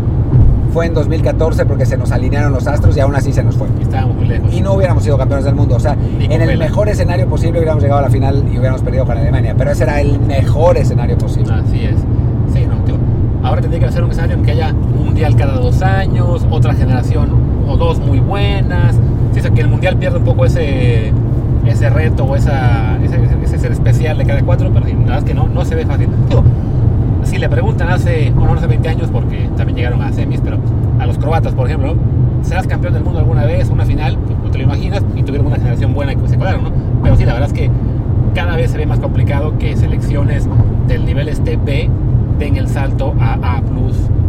A: fue en 2014 porque se nos alinearon los astros y aún así se nos fue.
B: Y estábamos muy lejos.
A: Y no hubiéramos sido campeones del mundo. O sea, en el
B: pela.
A: mejor escenario posible hubiéramos llegado a la final y hubiéramos perdido con Alemania. Pero ese era el mejor escenario posible.
B: Así es. Sí, no, tío. Ahora tendría que hacer un escenario en que haya un mundial cada dos años, otra generación o dos muy buenas. Sí, o sea, que el mundial pierda un poco ese, ese reto o esa, ese, ese ser especial de cada cuatro, pero sí, la verdad es que no, no se ve fácil. Digo, si le preguntan hace, no hace 20 años, porque también llegaron a semis, pero a los croatas, por ejemplo, ¿serás campeón del mundo alguna vez, una final? Pues no te lo imaginas, y tuvieron una generación buena y que se colaron, ¿no? Pero sí, la verdad es que cada vez se ve más complicado que selecciones del nivel este B den el salto a A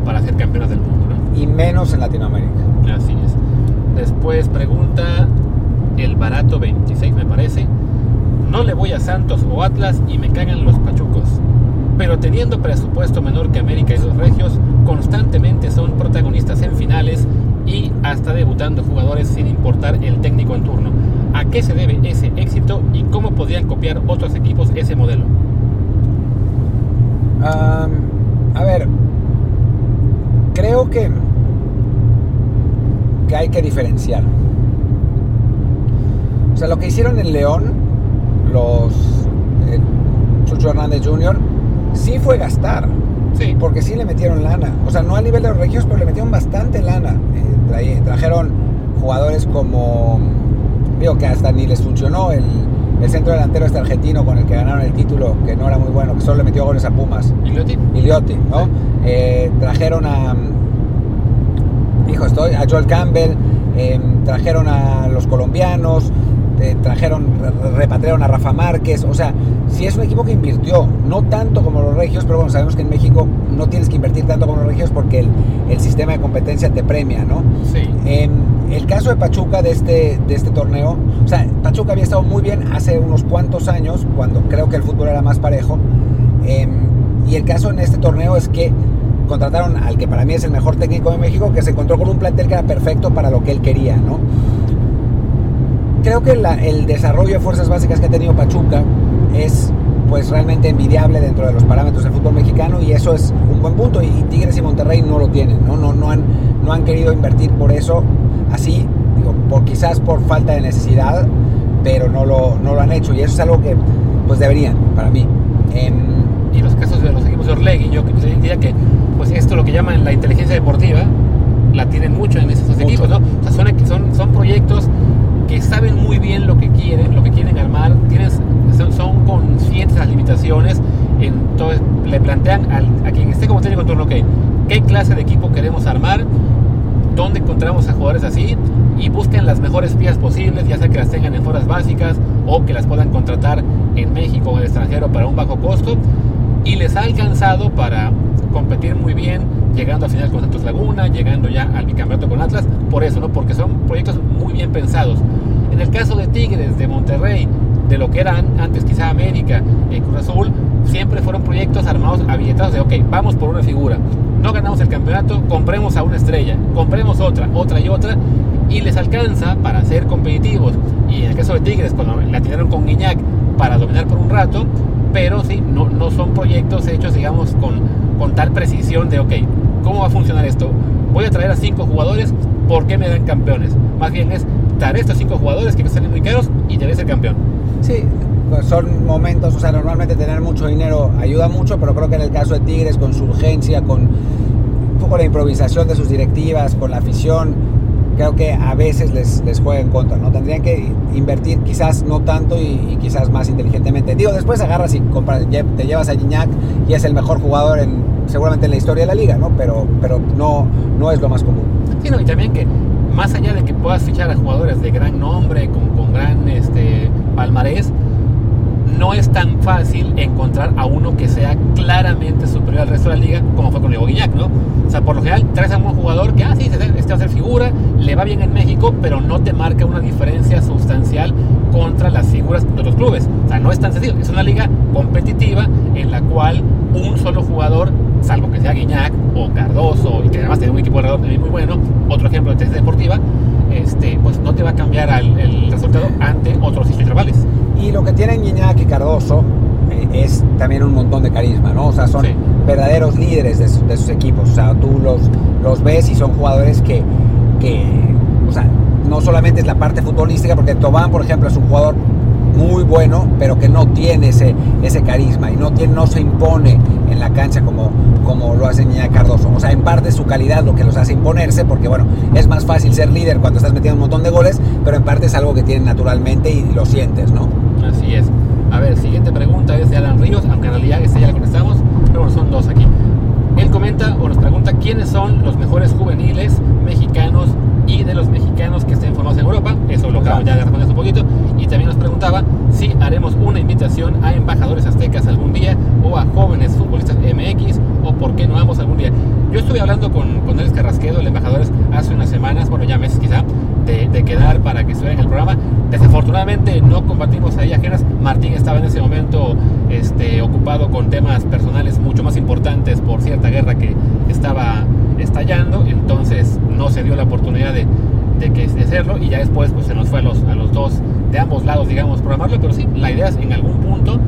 B: para ser campeonas del mundo, ¿no?
A: Y menos en Latinoamérica.
B: Así es. Después pregunta el barato 26, me parece. No le voy a Santos o Atlas y me cagan los pachucos. Pero teniendo presupuesto menor que América y los Regios, constantemente son protagonistas en finales y hasta debutando jugadores sin importar el técnico en turno. ¿A qué se debe ese éxito y cómo podrían copiar otros equipos ese modelo?
A: A ver, creo que, que hay que diferenciar. O sea, lo que hicieron en León, los eh, Chucho Hernández Jr., sí fue gastar.
B: Sí.
A: Porque sí le metieron lana. O sea, no a nivel de los regios, pero le metieron bastante lana. Eh, trajeron jugadores como. Digo que hasta ni les funcionó el, el centro delantero este argentino con el que ganaron el título, que no era muy bueno, que solo le metió goles a Pumas.
B: ¿Y Liotti?
A: Iliotti, ¿no? Eh, trajeron a. Hijo, estoy. A Joel Campbell. eh, trajeron a los colombianos. Eh, trajeron, re- repatriaron a Rafa Márquez. O sea, sí es un equipo que invirtió. No tanto como los regios, pero bueno, sabemos que en México no tienes que invertir tanto como los regios porque el, el sistema de competencia te premia, ¿no?
B: Sí.
A: En el caso de Pachuca de este, de este torneo, o sea, Pachuca había estado muy bien hace unos cuantos años, cuando creo que el fútbol era más parejo. Eh, y el caso en este torneo es que contrataron al que para mí es el mejor técnico de México, que se encontró con un plantel que era perfecto para lo que él quería, ¿no? Creo que la- el desarrollo de fuerzas básicas que ha tenido Pachuca es pues realmente envidiable dentro de los parámetros del fútbol mexicano y eso es un buen punto y, Tigres y Monterrey no lo tienen, ¿no? No, no, han, no han querido invertir por eso así, digo, por, quizás por falta de necesidad, pero no lo, no lo han hecho y eso es algo que pues deberían para mí.
B: Y los casos de los equipos de Orlegui, yo diría que pues esto lo que llaman la inteligencia deportiva la tienen mucho en esos
A: Mucho.
B: equipos, ¿no? O sea, son, son, son proyectos que saben muy bien lo que quieren, lo que quieren armar, tienen, son, son conscientes de las limitaciones, entonces le plantean al- a quien esté como técnico en turno, ¿qué clase de equipo queremos armar? ¿Dónde encontramos a jugadores así? Y busquen las mejores piezas posibles, ya sea que las tengan en fuerzas básicas o que las puedan contratar en México o en el extranjero para un bajo costo. Y les ha alcanzado para competir muy bien, llegando a final con Santos Laguna, llegando ya al bicampeonato con Atlas, por eso, ¿no? Porque son proyectos muy bien pensados. En el caso de Tigres, de Monterrey, de lo que eran antes quizá América, eh, Cruz Azul, siempre fueron proyectos armados a billetados de, ok, vamos por una figura, no ganamos el campeonato, compremos a una estrella, compremos otra, otra y otra, y les alcanza para ser competitivos. Y en el caso de Tigres, cuando la tiraron con Guiñac para dominar por un rato, pero sí, no, no son proyectos hechos, digamos, con, con tal precisión de, ok, ¿cómo va a funcionar esto? Voy a traer a cinco jugadores, ¿por qué me dan campeones? Más bien es traer estos cinco jugadores que salen muy caros y debe ser campeón.
A: Sí, pues son momentos, o sea, normalmente tener mucho dinero ayuda mucho, pero creo que en el caso de Tigres, con su urgencia, con un poco la improvisación de sus directivas, con la afición, creo que a veces les, les juega en contra, ¿no? Tendrían que invertir quizás no tanto y, y quizás más inteligentemente. Digo, después agarras y compras, te llevas a Gignac y es el mejor jugador en, seguramente en la historia de la liga, ¿no? Pero, pero no, no es lo más común.
B: Sí, no, y también que más allá de que puedas fichar a jugadores de gran nombre, con, con gran este, palmarés, no es tan fácil encontrar a uno que sea claramente superior al resto de la liga, como fue con Diego Guiñac, ¿no? O sea, por lo general traes a un jugador que, ah, sí, este va a ser figura, le va bien en México, pero no te marca una diferencia sustancial contra las figuras de los clubes. O sea, no es tan sencillo. Es una liga competitiva en la cual un solo jugador, salvo que sea Guiñac o Cardoso, y que además tiene un equipo alrededor también muy bueno, otro ejemplo de tesis deportiva, este, pues no te va a cambiar al- el resultado ante otros rivales.
A: Y lo que tienen Guiñac y Cardoso eh, es también un montón de carisma, ¿no? O sea, son
B: Sí.
A: verdaderos líderes de, su- de sus equipos. O sea, tú los, los ves y son jugadores que, que, o sea, no solamente es la parte futbolística, porque Tobán, por ejemplo, es un jugador muy bueno, pero que no tiene ese, ese carisma y no, tiene, no se impone en la cancha como, como lo hace Guiñac Cardoso. O sea, en parte es su calidad lo que los hace imponerse, porque bueno, es más fácil ser líder cuando estás metiendo un montón de goles, pero en parte es algo que tienen naturalmente y lo sientes, ¿no?
B: Así es. A ver, siguiente pregunta es de Alan Ríos, aunque en realidad esta ya la contestamos, pero bueno, son dos aquí. Él comenta o nos pregunta quiénes son los mejores juveniles mexicanos y de los mexicanos que estén formados en Europa. Eso lo acabamos ya de responder un poquito. Y también nos preguntaba si haremos una invitación a embajadores aztecas algún día o a jóvenes futbolistas MX o por qué no ambos algún día. Yo estuve hablando con, con Alex Carrasquedo, el embajador, hace unas semanas, bueno, ya meses quizá, de, quedar para que estuviera en el programa. Desafortunadamente no combatimos ahí ajenas. Martín estaba en ese momento este, ocupado con temas personales mucho más importantes por cierta guerra que estaba estallando, entonces no se dio la oportunidad de, de, que, de hacerlo y ya después pues, se nos fue a los, a los dos de ambos lados, digamos, programarlo, pero sí, la idea es en algún punto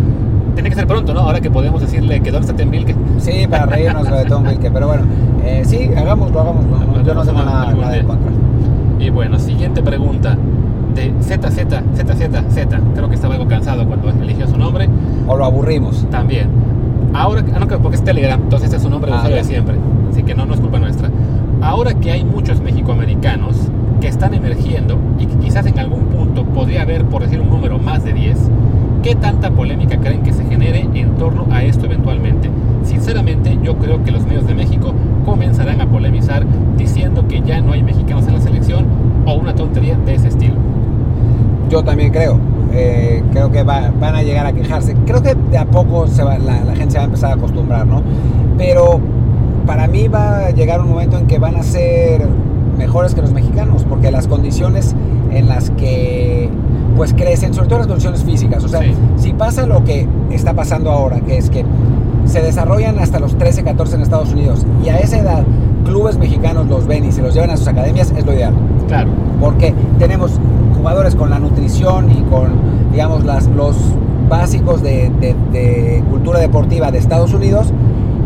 B: Tiene que ser pronto, ¿no? Ahora que podemos decirle que dónde está Tom Wilke.
A: Sí, para reírnos lo de Tom Wilke, pero bueno, eh, sí, hagámoslo, hagámoslo. No, yo no tengo nada, nada en contra.
B: Y bueno, siguiente pregunta de ZZ, ZZ, Z. Creo que estaba algo cansado cuando eligió su nombre.
A: O lo aburrimos.
B: También. Ahora, ah, no, porque es Telegram, entonces es su nombre de
A: Ah,
B: usuario de siempre. Así que no, no es culpa nuestra. Ahora que hay muchos mexicoamericanos que están emergiendo y que quizás en algún punto podría haber, por decir un número, más de 10, ¿qué tanta polémica creen que se genere en torno a esto eventualmente? Sinceramente, yo creo que los medios de México comenzarán a polemizar diciendo que ya no hay mexicanos en la selección o una tontería de ese estilo.
A: Yo también creo. Eh, creo que va- van a llegar a quejarse. Creo que de a poco se va- la, la gente se va a empezar a acostumbrar, ¿no? Pero para mí va a llegar un momento en que van a ser mejores que los mexicanos, porque las condiciones en las que pues crecen, sobre todo las condiciones físicas, o sea,
B: Sí.
A: si pasa lo que está pasando ahora, que es que se desarrollan hasta los 13, 14 en Estados Unidos y a esa edad clubes mexicanos los ven y se los llevan a sus academias, es lo ideal
B: Claro,
A: porque tenemos jugadores con la nutrición y con, digamos, las, los básicos de, de- de cultura deportiva de Estados Unidos,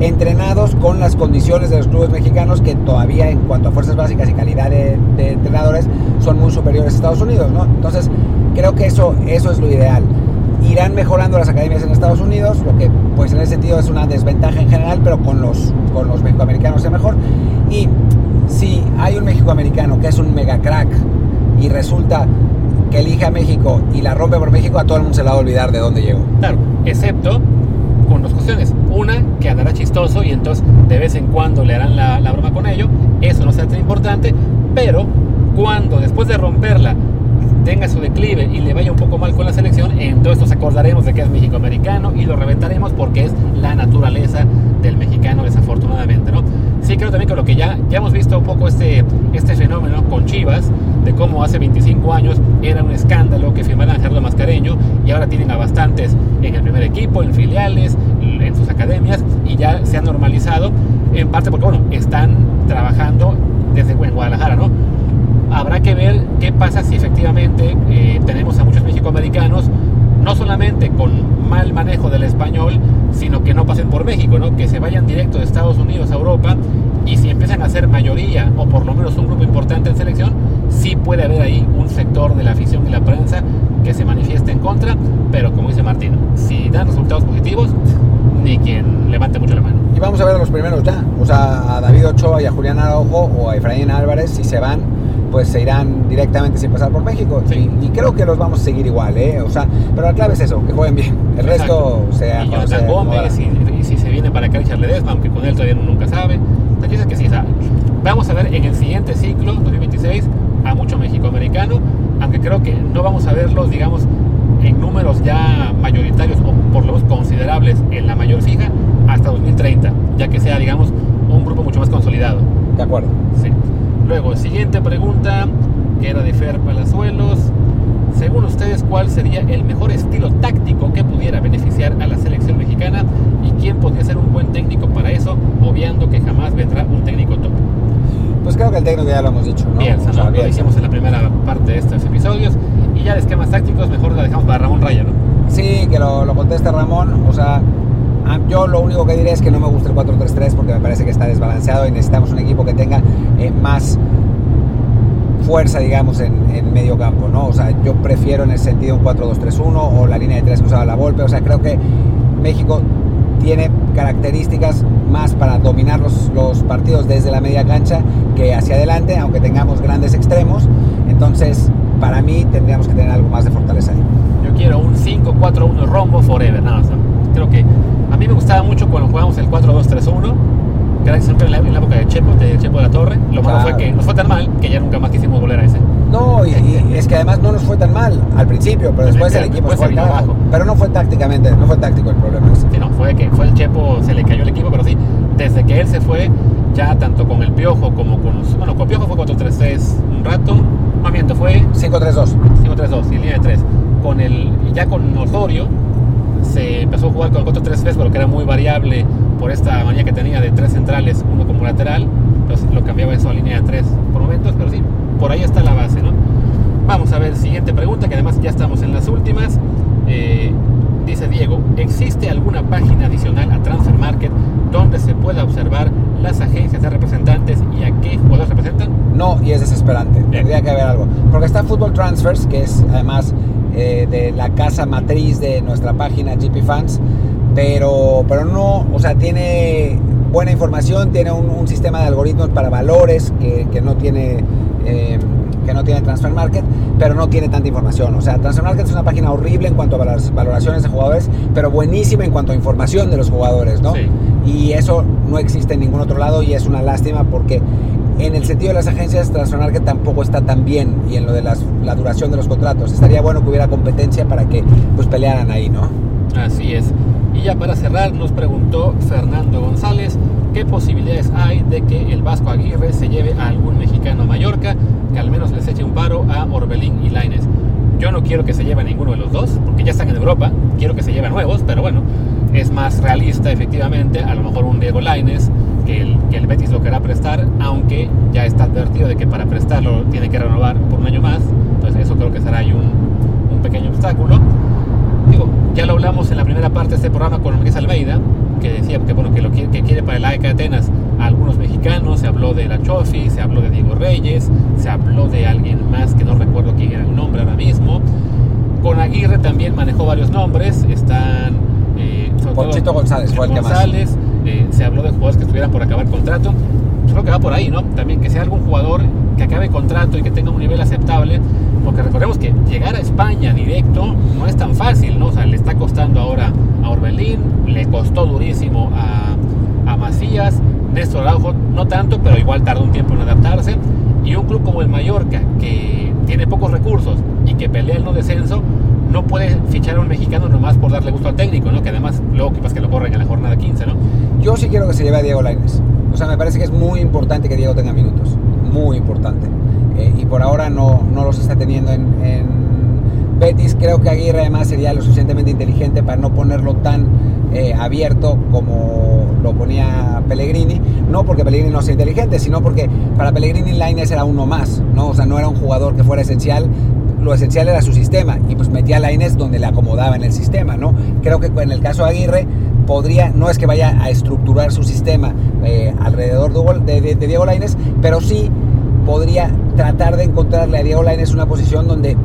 A: entrenados con las condiciones de los clubes mexicanos que todavía en cuanto a fuerzas básicas y calidad de, de entrenadores son muy superiores a Estados Unidos, ¿no? Entonces, creo que eso, eso es lo ideal. Irán mejorando las academias en Estados Unidos, lo que pues en ese sentido es una desventaja en general, pero con los, con los mexicoamericanos es mejor. Y si hay un mexicoamericano que es un mega crack y resulta que elige a México y la rompe por México, a todo el mundo se le va a olvidar de dónde llegó.
B: Claro, excepto con dos cuestiones. Una, que andará chistoso y entonces de vez en cuando le harán la, la broma con ello. Eso no será tan importante. Pero cuando después de romperla tenga su declive y le vaya un poco mal con la selección, entonces nos acordaremos de que es mexicoamericano y lo reventaremos porque es la naturaleza del mexicano desafortunadamente, ¿no? Sí creo también que lo que ya, ya hemos visto un poco este, este fenómeno con Chivas, de cómo hace 25 años era un escándalo que firmaran Gerardo Mascareño y ahora tienen a bastantes en el primer equipo, en filiales, en sus academias y ya se ha normalizado, en parte porque, bueno, están trabajando desde Guadalajara, ¿no? Habrá que ver qué pasa si efectivamente eh, tenemos a muchos mexicoamericanos, no solamente con mal manejo del español, sino que no pasen por México, que se vayan directo de Estados Unidos a Europa y si empiezan a ser mayoría o por lo menos un grupo importante en selección, sí puede haber ahí un sector de la afición y la prensa que se manifieste en contra, pero como dice Martín, si dan resultados positivos, ni quien levante mucho la mano.
A: Y vamos a ver a los primeros ya, o sea, a David Ochoa y a Julián Araujo o a Efraín Álvarez, si se van, pues se irán directamente sin pasar por México.
B: Sí.
A: Y, y creo que los vamos a seguir igual, ¿eh? O sea, pero la clave es eso, que jueguen bien. El resto
B: Exacto.
A: se
B: y
A: se
B: Jonathan. Gómez y, y si se viene para acá Richard Ledesma, aunque con él todavía uno nunca sabe. La cosa es que sí sabe. Vamos a ver en el siguiente ciclo, 2026, a mucho mexicoamericano, aunque creo que no vamos a verlos, digamos, en números ya mayoritarios o por lo menos considerables en la mayor fija hasta 2030, ya que sea, digamos, un grupo mucho más consolidado.
A: De acuerdo.
B: Sí. Luego, siguiente pregunta, que era de Fer Palazuelos. Según ustedes, ¿cuál sería el mejor estilo táctico que pudiera beneficiar a la selección mexicana? ¿Y quién podría ser un buen técnico para eso, obviando que jamás vendrá un técnico top?
A: Pues creo que el técnico ya lo hemos dicho, ¿no?
B: Bielsa, ¿no? Lo hicimos en la primera parte de estos episodios. Y ya de esquemas tácticos, mejor la dejamos para Ramón Raya, ¿no?
A: Sí, que lo, lo conteste Ramón. O sea, yo lo único que diré es que no me gusta el 4-3-3 porque me parece que está desbalanceado y necesitamos un equipo que tenga eh, más fuerza, digamos, en, en medio campo, ¿no? O sea, yo prefiero en ese sentido un 4-2-3-1 o la línea de tres que usaba la Volpe. O sea, creo que México tiene características más para dominar los, los partidos desde la media cancha que hacia adelante, aunque tengamos grandes extremos. Entonces, para mí tendríamos que tener algo más de fortaleza ahí.
B: Yo quiero un 5-4-1 rombo forever, nada más. ¿no? Creo que mí me gustaba mucho cuando jugábamos el 4-2-3-1, que era siempre en la, en la época de Chepo, de Chepo de la Torre. Lo malo
A: Claro.
B: fue que nos fue tan mal que ya nunca más quisimos volver a ese.
A: No, y, y es que además no nos fue tan mal al principio, pero después el equipo
B: Después
A: fue
B: se vino abajo.
A: Pero no fue tácticamente, no fue táctico el problema. ese.
B: Sí, no, fue que fue el Chepo, se le cayó el equipo, pero sí, desde que él se fue, ya tanto con el Piojo como con. Bueno, con Piojo fue 4-3-3 un rato, más bien, fue
A: 5-3-2.
B: 5-3-2, y línea de 3. Con el, ya con Osorio se empezó a jugar con el 4-3-3, pero que era muy variable por esta manía que tenía de tres centrales, uno como lateral. Entonces lo cambiaba eso a línea de 3 por momentos, pero sí, por ahí está la base, ¿no? Vamos a ver, siguiente pregunta, que además ya estamos en las últimas. Eh, dice Diego, ¿existe alguna página adicional a Transfer Market donde se pueda observar las agencias de representantes y a qué jugadores representan?
A: No, y es desesperante. Tendría que haber algo. Porque está Football Transfers, que es además eh, de la casa matriz de nuestra página GP Fans, pero, pero no, o sea, tiene buena información, tiene un, sistema de algoritmos para valores que, que no tiene... Eh, que no tiene Transfer Market, pero no tiene tanta información. O sea, Transfer Market es una página horrible en cuanto a las valoraciones de jugadores, pero buenísima en cuanto a información de los jugadores, ¿no? Y eso no existe en ningún otro lado y es una lástima porque en el sentido de las agencias, Transfer Market tampoco está tan bien y en lo de las, la duración de los contratos. Estaría bueno que hubiera competencia para que pues pelearan ahí, ¿no?
B: Así es. Y ya para cerrar, nos preguntó Fernando González qué posibilidades hay de que el Vasco Aguirre se lleve a algún mexicano a Mallorca, que al menos les eche un paro a Orbelín y Laines. Yo no quiero que se lleve a ninguno de los dos, porque ya están en Europa, quiero que se lleve a nuevos, pero bueno, es más realista efectivamente, a lo mejor un Diego Laines, que el, que el Betis lo querrá prestar, aunque ya está advertido de que para prestarlo tiene que renovar por un año más, entonces eso creo que será ahí un, un pequeño obstáculo. Digo, ya lo hablamos en la primera parte de este programa con Luis Almeida, que decía que, bueno, que, lo quiere, que quiere para el AEK Atenas a algunos mexicanos, se habló de la Chofi, se habló de Diego Reyes, se habló de alguien más que no recuerdo quién era el nombre ahora mismo. Con Aguirre también manejó varios nombres, están...
A: Eh, Ponchito González fue el
B: González, eh, se habló de jugadores que estuvieran por acabar contrato. Yo creo que va por ahí, ¿no? También que sea algún jugador que acabe contrato y que tenga un nivel aceptable, porque recordemos que llegar a España directo no es tan fácil, ¿no? O sea, le está costando ahora a Orbelín, le costó durísimo a, a Macías, Néstor Araujo no tanto, pero igual tarda un tiempo en adaptarse, y un club como el Mallorca, que tiene pocos recursos y que pelea el no descenso, no puede fichar a un mexicano nomás por darle gusto al técnico, ¿no? Que además luego que pasa que lo corren en la jornada 15, ¿no?
A: Yo sí quiero que se lleve a Diego Lainez. O sea, me parece que es muy importante que Diego tenga minutos. Muy importante. Eh, y por ahora no, no los está teniendo en, Betis. Creo que Aguirre además sería lo suficientemente inteligente para no ponerlo tan eh, abierto como lo ponía Pellegrini. No porque Pellegrini no sea inteligente, sino porque para Pellegrini Lainez era uno más. ¿no? O sea, no era un jugador que fuera esencial, lo esencial era su sistema y pues metía a Lainez donde le acomodaba en el sistema, ¿no? Creo que en el caso de Aguirre podría, no es que vaya a estructurar su sistema eh, alrededor de, Diego Lainez, pero sí podría tratar de encontrarle a Diego Lainez una posición donde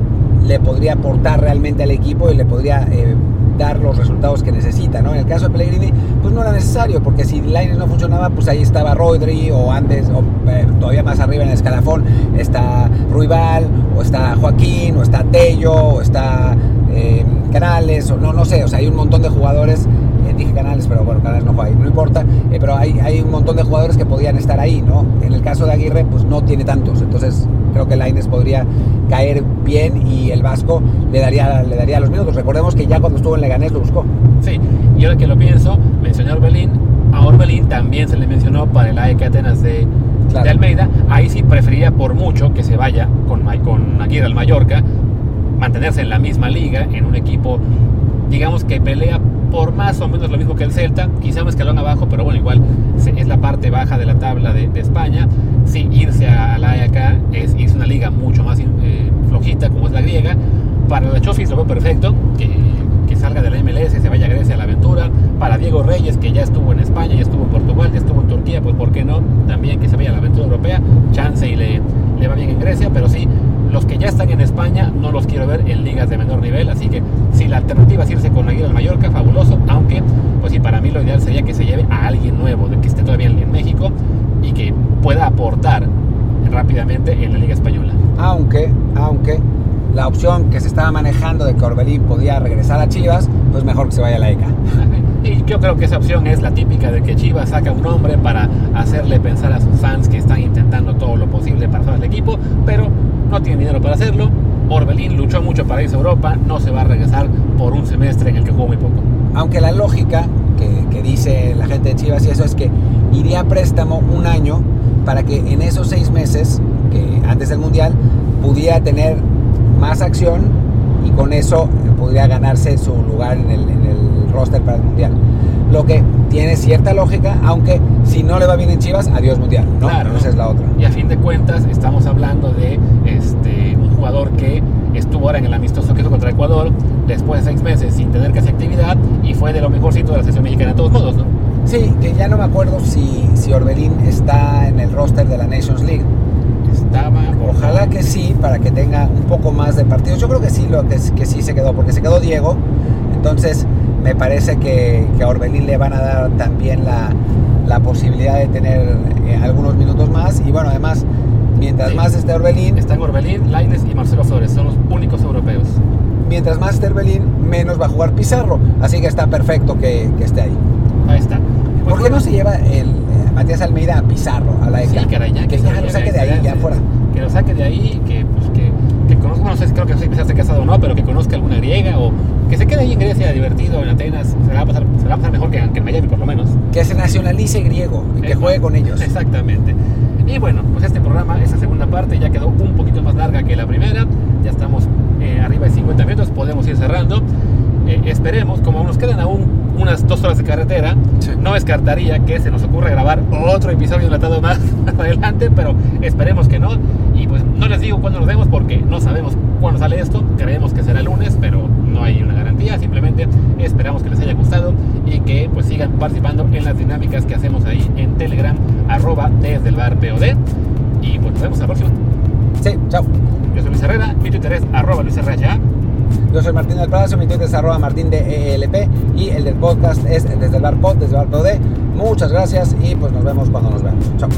A: le podría aportar realmente al equipo y le podría eh, dar los resultados que necesita, ¿no? En el caso de Pellegrini, pues no era necesario, porque si Lainez no funcionaba, pues ahí estaba Rodri, o antes, o eh, todavía más arriba en el escalafón, está Ruibal, o está Joaquín, o está Tello, o está eh, Canales, o no, no sé, o sea, hay un montón de jugadores dije Canales, pero bueno, Canales no juega ahí, no importa, eh, pero hay, hay un montón de jugadores que podían estar ahí, ¿no? En el caso de Aguirre, pues no tiene tantos, entonces creo que Laines podría caer bien y el Vasco le daría, le daría los minutos. Recordemos que ya cuando estuvo en Leganés lo buscó.
B: Sí, y ahora que lo pienso, mencioné a Orbelín, a Orbelín también se le mencionó para el AEK Atenas de, claro. de Almeida, ahí sí preferiría por mucho que se vaya con, con Aguirre al Mallorca, mantenerse en la misma liga, en un equipo, digamos que pelea por más o menos lo mismo que el Celta, quizá un escalón abajo, pero bueno, igual es la parte baja de la tabla de, España. Sí, irse a, la acá es irse a una liga mucho más eh, flojita como es la griega. Para la Chofis lo veo perfecto, que, que salga de la MLS, se vaya a Grecia a la aventura. Para Diego Reyes, que ya estuvo en España, ya estuvo en Portugal, ya estuvo en Turquía, pues ¿por qué no? También que se vaya a la aventura europea, chance y le, le va bien en Grecia, pero sí, los que ya están en España no los quiero ver en ligas de menor nivel, así que si la alternativa es irse con Aguirre al Mallorca, fabuloso, aunque pues sí, para mí lo ideal sería que se lleve a alguien nuevo, de que esté todavía en México y que pueda aportar rápidamente en la Liga Española.
A: Aunque, aunque la opción que se estaba manejando de que Orbelín podía regresar a Chivas, pues mejor que se vaya a la ECA.
B: Y yo creo que esa opción es la típica de que Chivas saca un nombre para hacerle pensar a sus fans que están intentando todo lo posible para salvar el equipo, pero no tiene dinero para hacerlo. Orbelín luchó mucho para irse a Europa, no se va a regresar por un semestre en el que jugó muy poco.
A: Aunque la lógica que, dice la gente de Chivas y eso es que iría a préstamo un año para que en esos seis meses, que antes del Mundial, pudiera tener más acción y con eso podría ganarse su lugar en el, en el roster para el Mundial. Lo que tiene cierta lógica, aunque si no le va bien en Chivas, adiós Mundial. ¿no?
B: Claro,
A: Esa es la otra.
B: Y a fin de cuentas estamos hablando de este, un jugador que estuvo ahora en el amistoso que hizo contra Ecuador, después de seis meses sin tener casi actividad, y fue de lo mejorcito de la selección mexicana de todos modos, ¿no?
A: Sí, que ya no me acuerdo si, si Orbelín está en el roster de la Nations League.
B: Estaba.
A: Ojalá que sí, para que tenga un poco más de partidos. Yo creo que sí, lo, que, que sí se quedó, porque se quedó Diego. Entonces, me parece que, que a Orbelín le van a dar también la, la posibilidad de tener eh, algunos minutos más. Y bueno, además, mientras
B: Sí.
A: más esté Orbelín,
B: Están Orbelín, Laines y Marcelo Flores, son los únicos europeos.
A: mientras más esté Orbelín, menos va a jugar Pizarro. Así que está perfecto que, que esté ahí.
B: Ahí está. Pues
A: ¿Por qué no se lleva el eh, Matías Almeida a Pizarro, a la ECA?
B: Sí, caray, ya
A: que ya
B: lo
A: saque de ahí, ya fuera.
B: Que lo saque de ahí, que, pues, que, bueno, no sé si creo que si esté casado o no, pero que conozca alguna griega o que se quede ahí en Grecia divertido, en Atenas, se la va a pasar, se la va a pasar mejor que, que en Miami por lo menos.
A: Que se nacionalice griego y que juegue con ellos.
B: Exactamente. Y bueno, pues este programa, esta segunda parte ya quedó un poquito más larga que la primera. Ya estamos eh, arriba de 50 minutos, podemos ir cerrando. Eh, esperemos, como nos quedan aún unas dos horas de carretera,
A: Sí.
B: no descartaría que se nos ocurra grabar otro episodio enlatado más, más adelante, pero esperemos que no. Y pues no les digo cuándo nos vemos porque no sabemos cuándo sale esto. Creemos que será el lunes, pero no hay una garantía. Simplemente esperamos que les haya gustado y que pues sigan participando en las dinámicas que hacemos ahí en Telegram, arroba desde el bar POD. Y pues nos vemos la próxima.
A: Sí, chao.
B: Yo soy Luis Herrera, mi Twitter es arroba Luis Herrera.
A: Yo soy Martín del Palacio, mi Twitter es arroba martín de ELP y el del podcast es desde el bar pod, desde el bar POD. Muchas gracias y pues nos vemos cuando nos veamos. Chao.